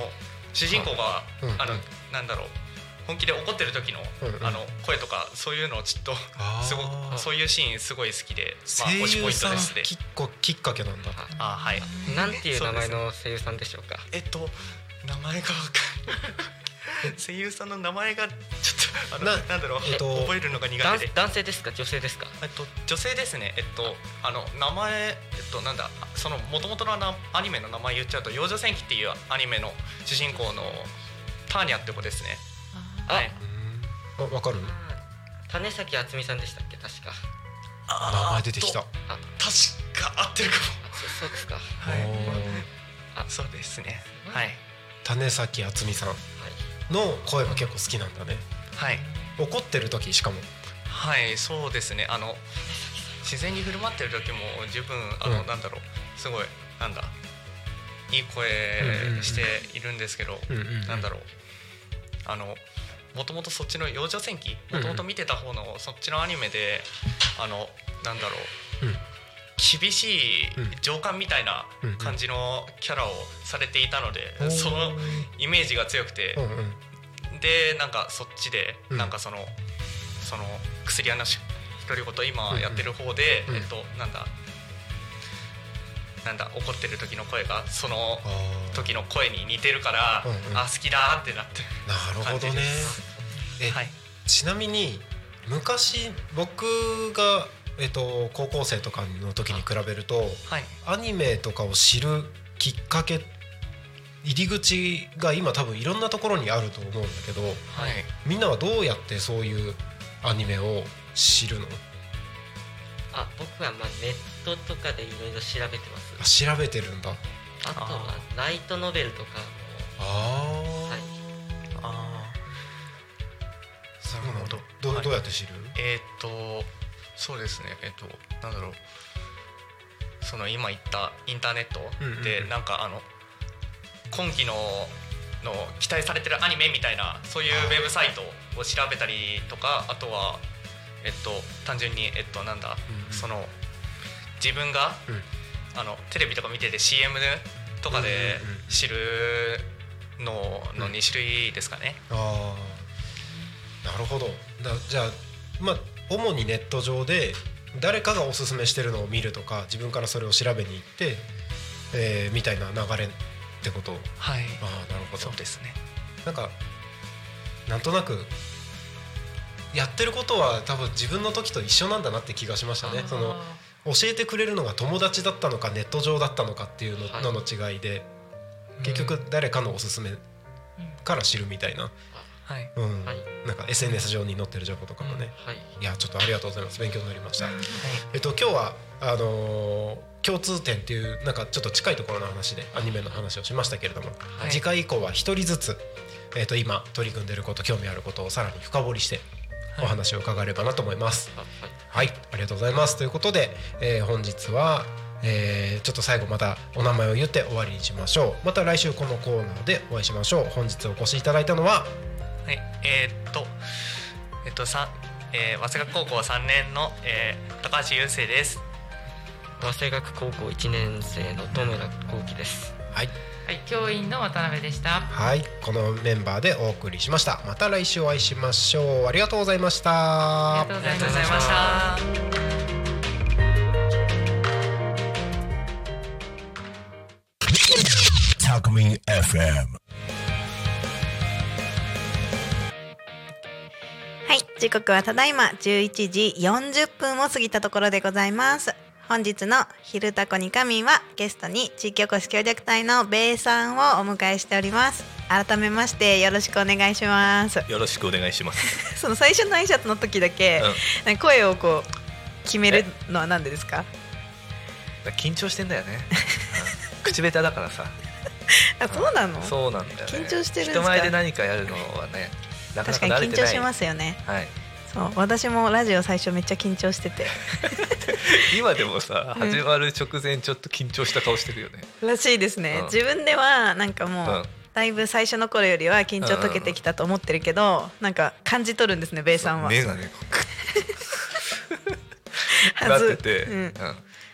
主人公が、うん。うん。あのなんだろう本気で怒ってる時の,、うんうん。あの声とかそういうのをちょっとすごくそういうシーンすごい好きで、まあ、声推しポイント優さんですね。きっこきっかけなんだ。あはい。なんていう名前の声優さんでしょうか？えっと名前がわかんない [laughs] 声優さんの名前がちょっとあのななんだろう、えっと覚えるのが苦男手で。男性ですか？女性ですか？えっと女性ですね。えっとあの名前えっとなんだその元々のなアニメの名前言っちゃうと幼女戦記っていうアニメの主人公のターニャって子ですね。あはい。あわかる？種崎敦美さんでしたっけ？確か。名前出てきた。あ確か合ってるかあそそうですか。はも。はい。あそうですね。はい。種崎敦美さん。いの声が結構好きなんだね。はい。怒ってる時しかも。はいそうですね。あの自然に振る舞ってる時も十分あの、うん。なんだろう。すごいなんだ。いい声しているんですけど、うんうんなんだろう。あのもともとそっちの幼女戦記？もともと見てた方のそっちのアニメであのなんだろう、うん厳しいうん上官みたいな感じのキャラをされていたので、そのイメージが強くて。でなんかそっちで、うん。なんかそのその薬屋のし独り言今やってる方で、えっとなんだなんだ怒ってる時の声がその時の声に似てるから、あ好きだってなってなるほどね。感じです。えはい。ちなみに昔僕が、えっと、高校生とかの時に比べるとはい。アニメとかを知るきっかけ入り口が今多分いろんなところにあると思うんだけどはい。みんなはどうやってそういうアニメを知るの？あ僕はまあネットとかでいろいろ調べてます。あ調べてるんだ。あとはライトノベルとかああ、はい。あそうなるほどどどうやって知る、ーえーっとそうですね。えっとなんだろう。その今言ったインターネットで、なんかあの今期のの期待されてるアニメみたいなそういうウェブサイトを調べたりとかあとはえっと単純にえっとなんだ、その自分が、うん。あのテレビとか見てて CM とかで知るのの2種類ですかね。ああなるほど。だじゃあまあ主にネット上で誰かがおすすめしてるのを見るとか自分からそれを調べに行って、えーみたいな流れってこと？はい。ああなるほど。そうですね。なんかなんとなくやってることは多分自分の時と一緒なんだなって気がしましたね。その教えてくれるのが友達だったのかネット上だったのかっていうのの違いで結局誰かのおすすめから知るみたいなはい。うん。はい。なんか SNS 上に載ってる情報とかもね、はい。いやちょっとありがとうございます。勉強になりました、えっと今日はあのー共通点っていうなんかちょっと近いところの話でアニメの話をしましたけれども、はい。次回以降は一人ずつ、えっと今取り組んでいること興味あることをさらに深掘りしてお話を伺えればなと思います。あはい。はい、ありがとうございます。ということで、えー本日は、えーちょっと最後またお名前を言って終わりにしましょう。また来週このコーナーでお会いしましょう。本日お越しいただいたのは、はい、えーっと、えっと、さ、えー、早稲田高校3年の、えー、高橋雄生です。早稲学高校1年生の戸村幸喜ですはい、はい、教員の渡辺でした。はい、このメンバーでお送りしました。また来週お会いしましょう。ありがとうございました。ありがとうございました。Talkme FM. はい、時刻はただいま11時40分を過ぎたところでございます。本日の「昼タコに神」はゲストに地域おこし協力隊のベイさんをお迎えしております。改めましてよろしくお願いします。よろしくお願いします。[laughs] その最初の挨拶の時だけ、なんか声をこう決めるのは何でですか？緊張してんだよね。うん口下手だからさ。[laughs] あ、そうなの？そうなんだよね。緊張してるんですか？人前で何かやるのはね、なかな確かに緊。張しますよね。はい。そう、私もラジオ最初めっちゃ緊張してて、[laughs] 今でもさ、始まる直前ちょっと緊張した顔してるよね。らしいですね。うん自分ではなんかもう。うん。だいぶ最初の頃よりは緊張解けてきたと思ってるけど、なんか感じ取るんですねベイさんは。目がね、[laughs] はなってずて、ううんん、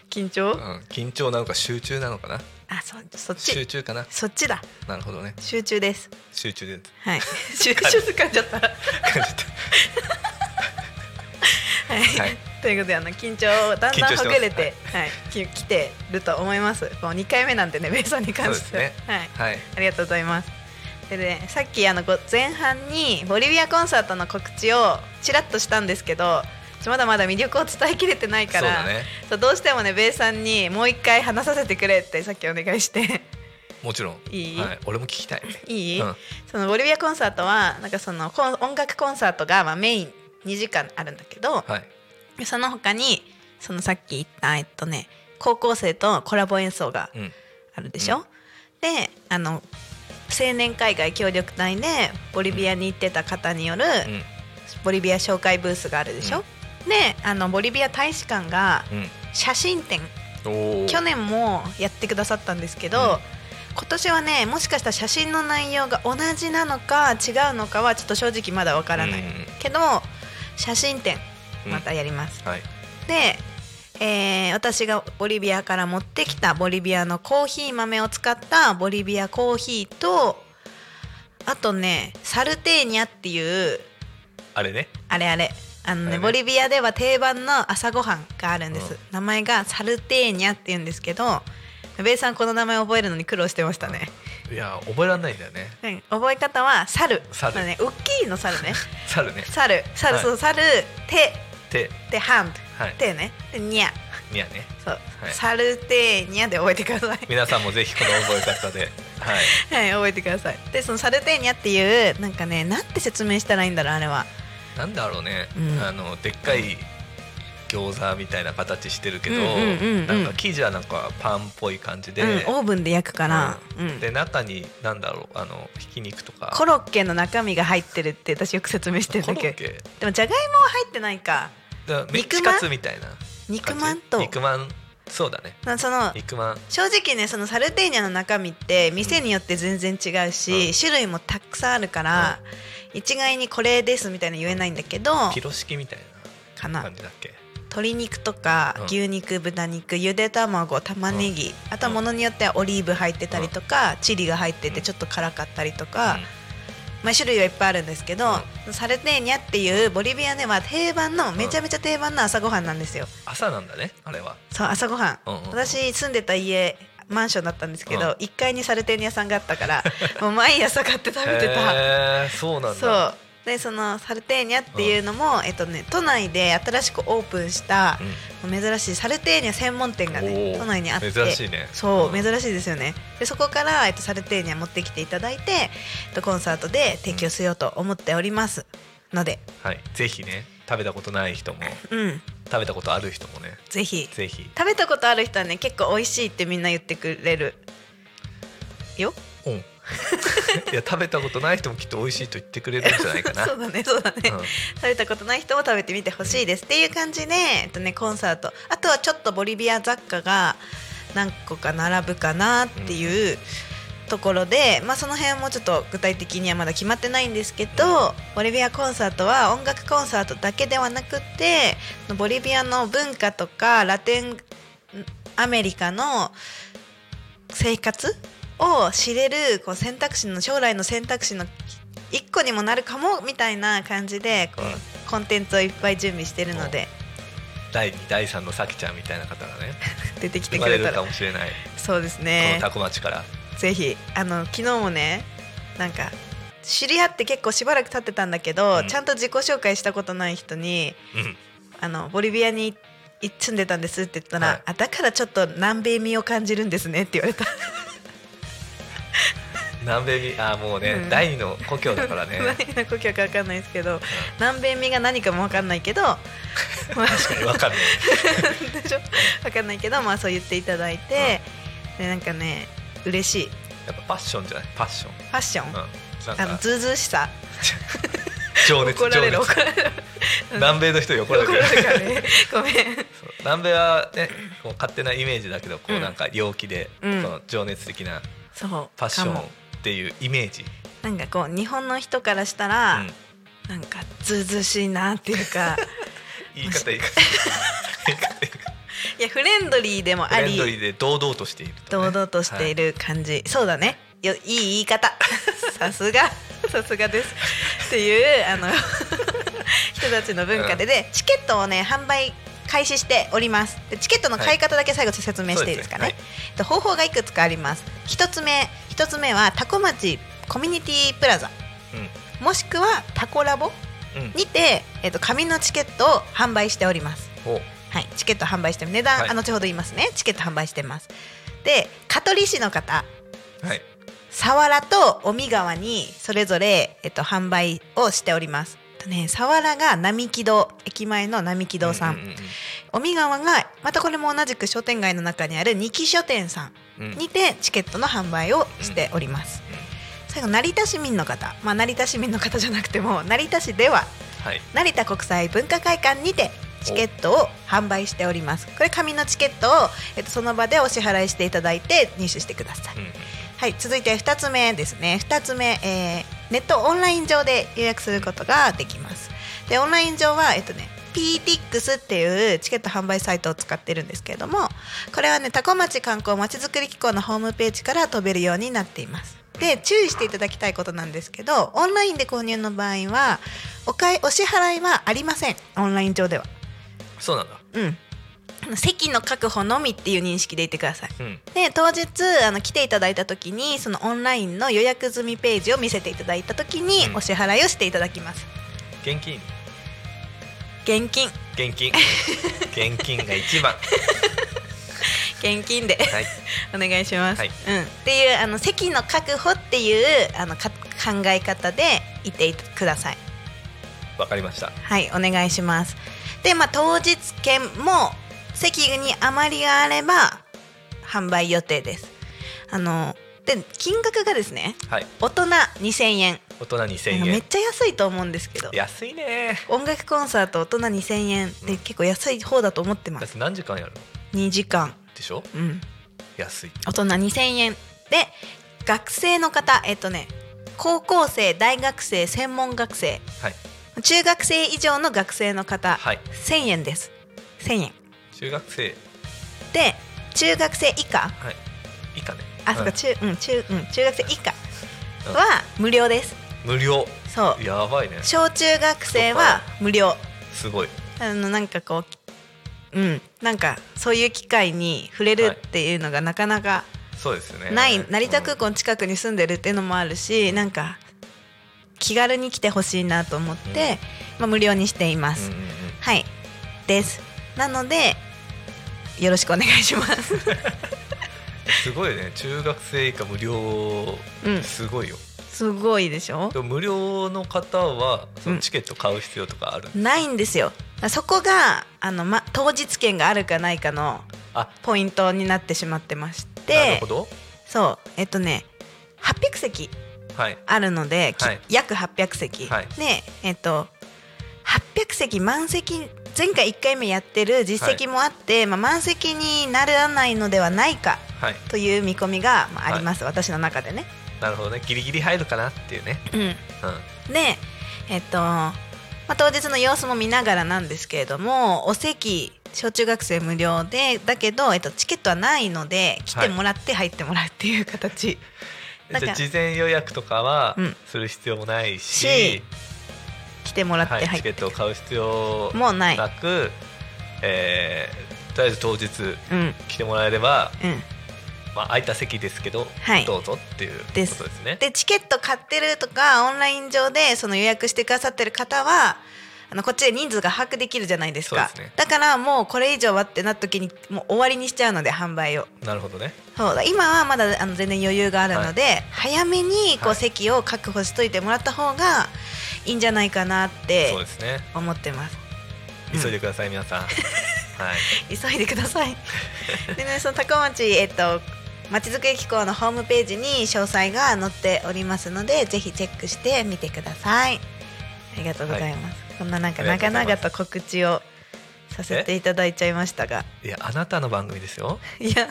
緊張、うん、緊張なのか集中なのかな。あそそっち。集中かな。そっちだ。なるほどね。集中です。集中で。はい。[laughs] 集中疲れちゃった。感じた。[laughs] はい、はい。ということであの緊張をだんだんほぐれて、はい、き来てると思います。こう2回目なんでねベイさんに関しては、い。はい。ありがとうございます。でね、さっきあのご前半にボリビアコンサートの告知をちらっとしたんですけどまだまだ魅力を伝えきれてないからそうだね。そうどうしてもねベイさんにもう一回話させてくれってさっきお願いしてもちろん。いい？はい。俺も聞きたい。いい、うんそのボリビアコンサートはなんかその音楽コンサートがまあメイン2時間あるんだけどはい。その他にそのさっき言ったえっとね高校生とコラボ演奏がうん。あるでしょ、であの青年海外協力隊でボリビアに行ってた方によるうん。ボリビア紹介ブースがあるでしょ、であのボリビア大使館がうん。写真展おお。去年もやってくださったんですけど、今年はねもしかしたら写真の内容が同じなのか違うのかはちょっと正直まだわからない、うんけど写真展うんまたやります、はい。で、えー私がボリビアから持ってきたボリビアのコーヒー豆を使ったボリビアコーヒーとあとねサルテーニャっていうあれね。あれあれあのねボリビアでは定番の朝ごはんがあるんです、うん。名前がサルテーニャっていうんですけどベイさんこの名前覚えるのに苦労してましたね、いや、覚えられないんだよね。うん覚え方は猿。猿。まあね大きいの猿ね。[laughs] 猿ね。猿。猿、はい。そう猿手。手。でハン。ドはい。手ね。でニャ。にゃね。そう、はい。サルテーニャで覚えてください。皆さんもぜひこの覚え方で。[laughs] はい。はい覚えてください。でそのサルテーニャっていうなんかねなんて説明したらいいんだろうあれはなんだろうね、うん。あのでっかい餃子みたいな形してるけど、うんうんうんうん。なんか生地はなんかパンっぽい感じで、うん、オーブンで焼くから、うん。で中になんだろうあのひき肉とか。コロッケの中身が入ってるって私よく説明してるんだけど。でもじゃがいもは入ってないか。だメンチ肉まん？カツみたいな肉まんと？肉まん？そうだね。なその肉まん。正直ねそのサルテーニャの中身って店によって全然違うし、うん。種類もたくさんあるから、一概にこれですみたいな言えないんだけどキロ式みたいなかな。感じだっけ？鶏肉とかうん。牛肉豚肉ゆで卵玉ねぎ、あとはものによってはオリーブ入ってたりとか、チリが入っててちょっと辛かったりとか、まあ、種類はいっぱいあるんですけど、サルテーニャっていうボリビアでは定番のめちゃめちゃ定番の朝ごはんなんですよ。朝なんだねあれは。そう朝ごはん、うんうん。私住んでた家マンションだったんですけど、うん。1階にサルテーニャさんがあったから [laughs] もう毎朝買って食べてた。そうなんだ。そう。でそのサルテーニャっていうのも、えっとね、都内で新しくオープンした、珍しいサルテーニャ専門店がおねー。都内にあって。珍しいね。そう、うん。珍しいですよね。でそこから、えっと、サルテーニャ持ってきていただいて、えっと、コンサートで提供しようと思っておりますので。はい。ぜひね食べたことない人も。うん食べたことある人もね。ぜひ。ぜひ。食べたことある人はね結構美味しいってみんな言ってくれる。よ。うん。いや食べたことない人もきっと美味しいと言ってくれるんじゃないかな。[laughs] そうだねそうだね、うん。食べたことない人も食べてみてほしいです、っていう感じで、えっとね、コンサート。あとはちょっとボリビア雑貨が何個か並ぶかなっていうところで、まあ、その辺もちょっと具体的にはまだ決まってないんですけど、ボリビアコンサートは音楽コンサートだけではなくってボリビアの文化とかラテンアメリカの生活を知れるこう選択肢の将来の選択肢の一個にもなるかもみたいな感じでこう、コンテンツをいっぱい準備してるので。第2第3のさきちゃんみたいな方がね [laughs] 出てきて生まれるくれたらかもしれない。そうですこねのタコ町からぜひ。あの昨日もねなんか知り合って結構しばらく経ってたんだけど、うん。ちゃんと自己紹介したことない人にうん。あのボリビアにい住んでたんですって言ったら、はい。あだからちょっと南米味を感じるんですねって言われた。[laughs] 南米にあーもうね、うん。第二の故郷だからね。[laughs] 何が故郷か分かんないですけど、南米味が何かも分かんないけどまあ [laughs] 確かに分かんないでしょ？分かんないけどまあそう言っていただいて、でなんかね嬉しい。やっぱパッションじゃない？パッション、ファッション、うん、あのかずうずうしさ。[laughs] 情熱怒られる。怒られる。南米の人に怒られるからね。ごめん。南米はねこう勝手なイメージだけどこううん。なんか陽気で、うん。その情熱的なそう。ファッションっていうイメージ、なんかこう日本の人からしたら、うん。なんかずうずうしいなっていうか。言い方言い方。言い方言 [laughs] いやフレンドリーでもあフレンドリりーで堂々としていると、ね、堂々としている感じ、そうだね。よいい言い方。[laughs] さすが。さすがです。っていうあの [laughs] 人たちの文化でで、チケットをね販売開始しております。でチケットの買い方だけ最後説明していいですかね,、そうでえっと方法がいくつかあります。一つ目一つ目はタコ町コミュニティプラザもしくはタコラボうんうん。にて、えっと紙のチケットを販売しております。おはい、チケット販売して値段、はい。あ後ほど言いますね。チケット販売してます。で香取市の方。はい。佐原と尾身川にそれぞれ、えっと、販売をしております。とね佐原が並木戸駅前の並木戸さん,、尾身川がまたこれも同じく商店街の中にある二木書店さんにてチケットの販売をしております、最後成田市民の方。まあ成田市民の方じゃなくても成田市でははい。成田国際文化会館にてチケットを販売しております。これ紙のチケットを、えっと、その場でお支払いしていただいて入手してください、うん。うんはい続いて2つ目ですね。2つ目、えーネットオンライン上で予約することができます。でオンライン上はえっとね PTX っていうチケット販売サイトを使ってるんですけれどもこれはね多古町観光まちづくり機構のホームページから飛べるようになっています。で注意していただきたいことなんですけどオンラインで購入の場合はお買いお支払いはありません。オンライン上ではそうなんだ。うん。席の確保のみっていう認識でいてください。うん。で当日あの来ていただいた時にそのオンラインの予約済みページを見せていただいた時にうん。お支払いをしていただきます。現金？現金。現金。[laughs] 現金が一番。[laughs] 現金で。はい。[laughs] お願いします、はい。うん、っていうあの席の確保っていうあのか考え方でいてください。わかりました。はいお願いしますでまあ当日券も席に余りがあれば販売予定です。あので金額がですねはい。大人2000円。大人2000円。めっちゃ安いと思うんですけど。安いね。音楽コンサート大人2000円で結構安い方だと思ってます。だって何時間やるの？2時間。でしょ？うん。安い。大人2000円。で学生の方えっとね高校生大学生専門学生。はい中学生以上の学生の方、はい。1000円です。1000円。中学生。で中学生以下？はい。以下ね。あ、そううん。か中うん中うん中学生以下は無料です。無料。そう。やばいね。小中学生は無料。すごい。あのなんかこううん。なんかそういう機会に触れるっていうのがなかなかそうですよね。ない。成田空うん。港の近くに住んでるっていうのもあるしなんか気軽に来てほしいなと思って、まあ、無料にしています、うんうんうん。はい。です。なのでよろしくお願いします。[laughs] すごいね。中学生以下無料うん。すごいよ、すごいでしょ？でも無料の方はそのチケット買う必要とかある、ないんですよ。そこがあの、ま、当日券があるかないかのあ。ポイントになってしまってましなるてほど。そう。えっとね800席はいあるので、きはい。約800席、はい。でえっと800席満席前回1回目やってる実績もあって、まあ、満席にならないのではないかはい。という見込みが、まあ、あります、私の中でね。なるほどね。ギリギリ入るかなっていうね。うん、うん。でえっと、まあ、当日の様子も見ながらなんですけれどもお席小中学生無料でだけど、えっと、チケットはないので来てもらって入ってもらうっていう形、じゃあ事前予約とかはうん。する必要もないし、し来てもらってはい、チ入って。ケットを買う必要もうない。なく、えーとりあえず当日うん。来てもらえれば、うん。まあ、空いた席ですけど、はい。どうぞっていうことですね。でチケット買ってるとかオンライン上でその予約してくださってる方はあのこっちで人数が把握できるじゃないですか。ね。だからもうこれ以上はってなった時にもう終わりにしちゃうので販売を。なるほどね。そうだ今はまだあの全然余裕があるので、早めにこうはい席を確保しといてもらった方がいいんじゃないかなって。思ってます。急いでください、皆さん。[laughs] はい。急いでください。[laughs] でねその高町えっとまちづくり機構のホームページに詳細が載っておりますのでぜひチェックしてみてください。ありがとうございます、こんななんか長々と告知をさせていただいちゃいましたがいや、あなたの番組ですよ。[laughs] いや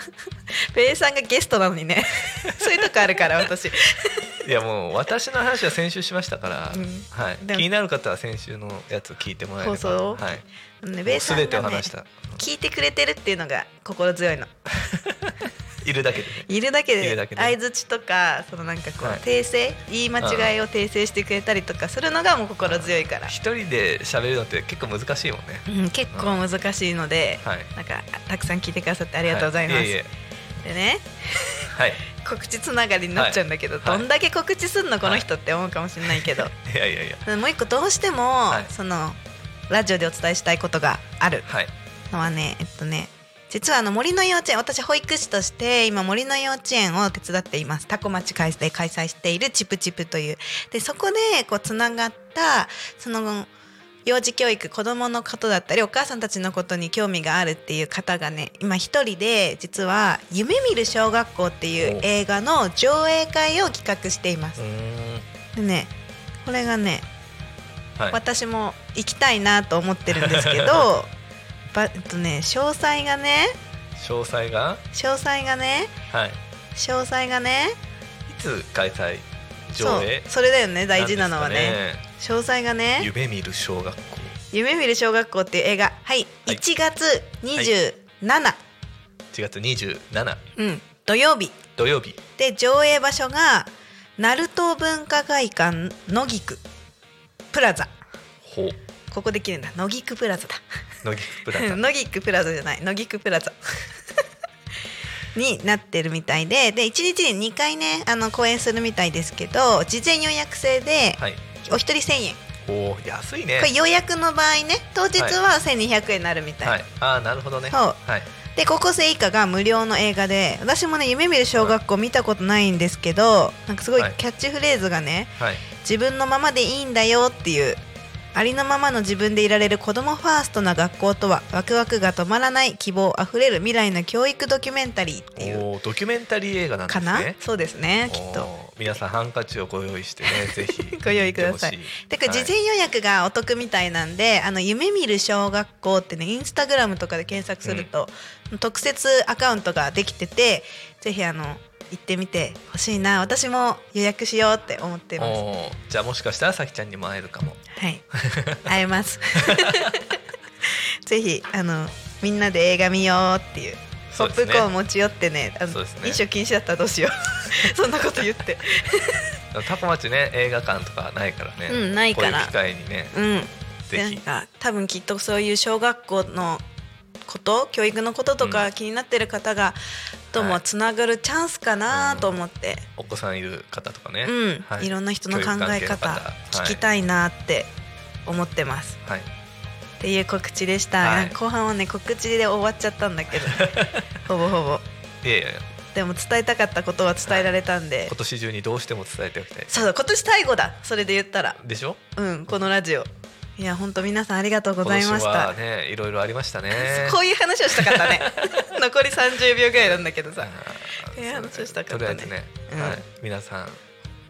ペイさんがゲストなのにね [laughs] そういうとこあるから私 [laughs] いや、もう私の話は先週しましたから、うんはい。気になる方は先週のやつ聞いてもらえれば、放送はい。ねベイさんが、ね、すべてを話した。聞いてくれてるっていうのが心強いのいるだけでね。いるだけで相づちとかそのなんかこう、はい。訂正言い間違いを訂正してくれたりとかするのがもう心強いから、一人で喋るのって結構難しいもんね。うん、結構難しいので、はい。なんかたくさん聞いてくださってありがとうございます、はい、いえいえ。でね。はい。告知つながりになっちゃうんだけど、はい。どんだけ告知すんのこの人って思うかもしれないけど、い。やいやいや。もう一個どうしても、はい。そのラジオでお伝えしたいことがあるはい。のはねえっとね実はあの森の幼稚園私保育士として今森の幼稚園を手伝っていますタコ町会で開催しているチプチプというでそこでこうつながったその幼児教育子どものことだったりお母さんたちのことに興味があるっていう方がね今一人で実は「夢見る小学校」っていうお映画の上映会を企画しています。でねこれがねはい。私も行きたいなと思ってるんですけど [laughs] ばえっとね詳細がね詳細が？詳細がねはい。詳細がねいつ開催？上映？それだよね大事なのはねなんです詳細がかね。ね夢見る小学校。「夢見る小学校」っていう映画はいはい1月27、1月27うん、土曜日土曜日。で上映場所が鳴門文化会館野菊プラザほう。ここできるんだ野菊プラザだ乃木プラザ。[laughs] 野菊プラザじゃない野菊プラザ [laughs] になってるみたいでで1日に2回ねあの公演するみたいですけど事前予約制ではい。お一人1000円おお、安いねこ。れ予約の場合ね当日は1200円になるみたい、はい。ああ、なるほどね。そうはい。で高校生以下が無料の映画で私もね夢見る小学校見たことないんですけどなんかすごいキャッチフレーズがね、はい。自分のままでいいんだよっていうありのままの自分でいられる子どもファーストな学校とはワクワクが止まらない希望あふれる未来の教育ドキュメンタリーっていう。おお、ドキュメンタリー映画なんでかな、すね。そうですねきっと。皆さんハンカチをご用意してね、ぜひ。[laughs] ご用意ください。見てほしでこれ事前予約がお得みたいなんで、あの夢見る小学校ってねインスタグラムとかで検索すると、特設アカウントができててぜひあの行ってみてほしいな。私も予約しようって思ってます。じゃあもしかしたらさきちゃんにも会えるかも。はい。[laughs] 会えます。[laughs] ぜひあのみんなで映画見ようっていうポップコーン持ち寄ってねあのね。飲食禁止だったらどうしよう。[laughs] そんなこと言って。タコ町ね映画館とかないからね。うんないから。こういう機会にね、うん。ぜひ。なんか多分きっとそういう小学校のこと教育のこととか気になってる方がともつながるチャンスかなと思って、お子さんいる方とかね、うん、はい。い、ろんな人の考え方方。聞きたいなって思ってます。はい、っていう告知でした、はい。後半はね告知で終わっちゃったんだけど。[laughs] ほぼほぼ。いやいやでも伝えたかったことは伝えられたんで、今年中にどうしても伝えておきたい。そうだ今年最後だ。それで言ったら。でしょ？うんこのラジオ。いや本当皆さんありがとうございました。はねいろいろありましたね。[laughs] こういう話をしたかったね [laughs] 残り30秒ぐらいなんだけどさ。いう話をしたかとったね。りあえずね、うん。はい、皆さん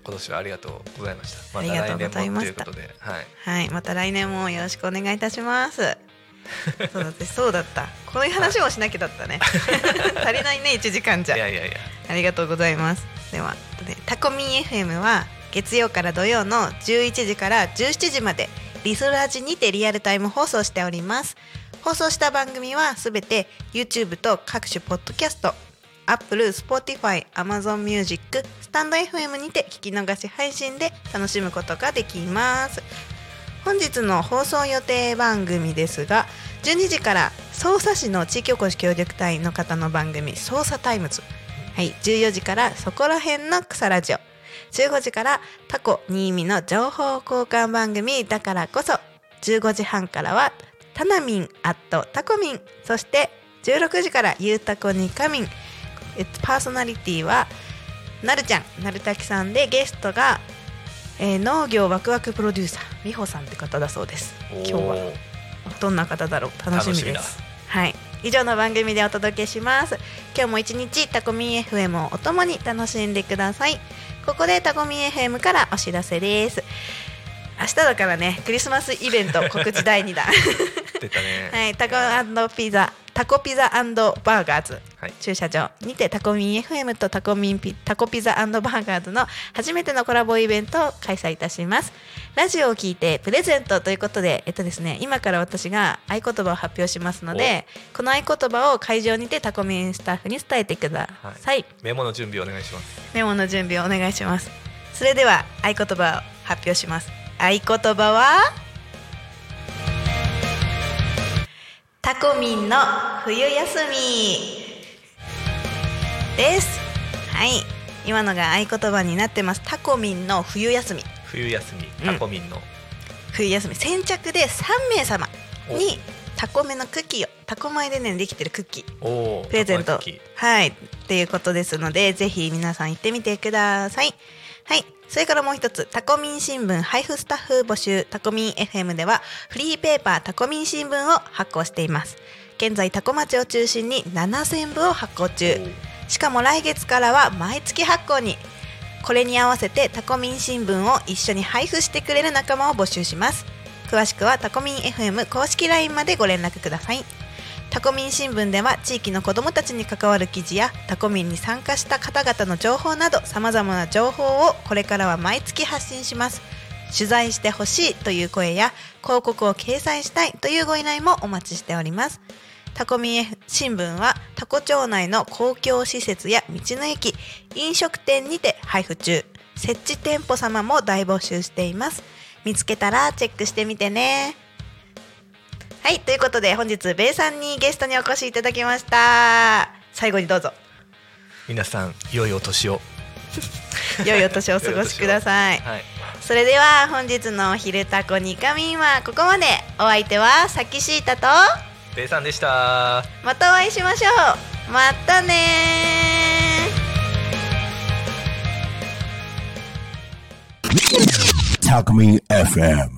今年はありがとうございました。またありがとうご来年もざいました。ということで、はい、はい。また来年もよろしくお願いいたします。[laughs] そうだってそうだった。こういう話もしなきゃだったね。[laughs] 足りないね1時間じゃ。いやいやいや。ありがとうございます。ではでタコミン FM は月曜から土曜の11時から17時までリスラジにてリアルタイム放送しております放送した番組はすべて YouTube と各種ポッドキャスト Apple、Spotify、Amazon Music、 stand.fm にて聞き逃し配信で楽しむことができます。本日の放送予定番組ですが12時から匝瑳市の地域おこし協力隊の方の番組「匝瑳タイムズ」はい、14時からそこら辺の草ラジオ。15時からタコ新見の情報交換番組だからこそ15時半からはタナミンアットタコミンそして16時からゆうたこにかみん。えっとパーソナリティはなるちゃん。なるたきさんでゲストが、えー農業ワクワクプロデューサー美穂さんって方だそうです。今日は。どんな方だろう？楽しみです。はい。以上の番組でお届けします。今日も一日タコミン FM をお供に楽しんでください。ここでタコミン FM からお知らせです。明日だからねクリスマスイベント告知第2弾 [laughs] 出たね。はいタコピザタコピザバーガーズ。はい。駐車場にてタコミン FM とタコミンピタコピザバーガーズの初めてのコラボイベントを開催いたします。ラジオを聞いてプレゼントということでえっとですね今から私が合言葉を発表しますのでこの合言葉を会場にてタコミンスタッフに伝えてください、メモの準備お願いします。メモの準備をお願いします。それでは合言葉を発表します。合言葉は？タコミンの冬休み。です。はい。今のが合言葉になってます。タコミンの冬休み。冬休み。うん。タコミンの、冬休み。先着で3名様にタコメのクッキーをタコ米でねできてるクッキー。プレゼント。はい。っていうことですのでぜひ皆さん行ってみてください。はいそれからもう一つタコミン新聞配布スタッフ募集タコミン FM ではフリーペーパータコミン新聞を発行しています。現在タコ町を中心に7000部を発行中。しかも来月からは毎月発行に。これに合わせてタコミン新聞を一緒に配布してくれる仲間を募集します。詳しくはタコミン FM 公式 LINE までご連絡ください。タコミン新聞では地域の子どもたちに関わる記事やタコミンに参加した方々の情報などさまざまな情報をこれからは毎月発信します。取材してほしいという声や広告を掲載したいというご依頼もお待ちしております。タコミン新聞はタコ町内の公共施設や道の駅飲食店にて配布中。設置店舗様も大募集しています。見つけたらチェックしてみてね。はいということで本日ベイさんにゲストにお越しいただきました。最後にどうぞ。皆さん良いお年を。[laughs] 良いお年をお過ごしください。[laughs] はい。それでは本日の「ひるたこにかみん」はここまで。お相手はさきしーたとベイさんでした。またお会いしましょう。またねー。Talk Me FM.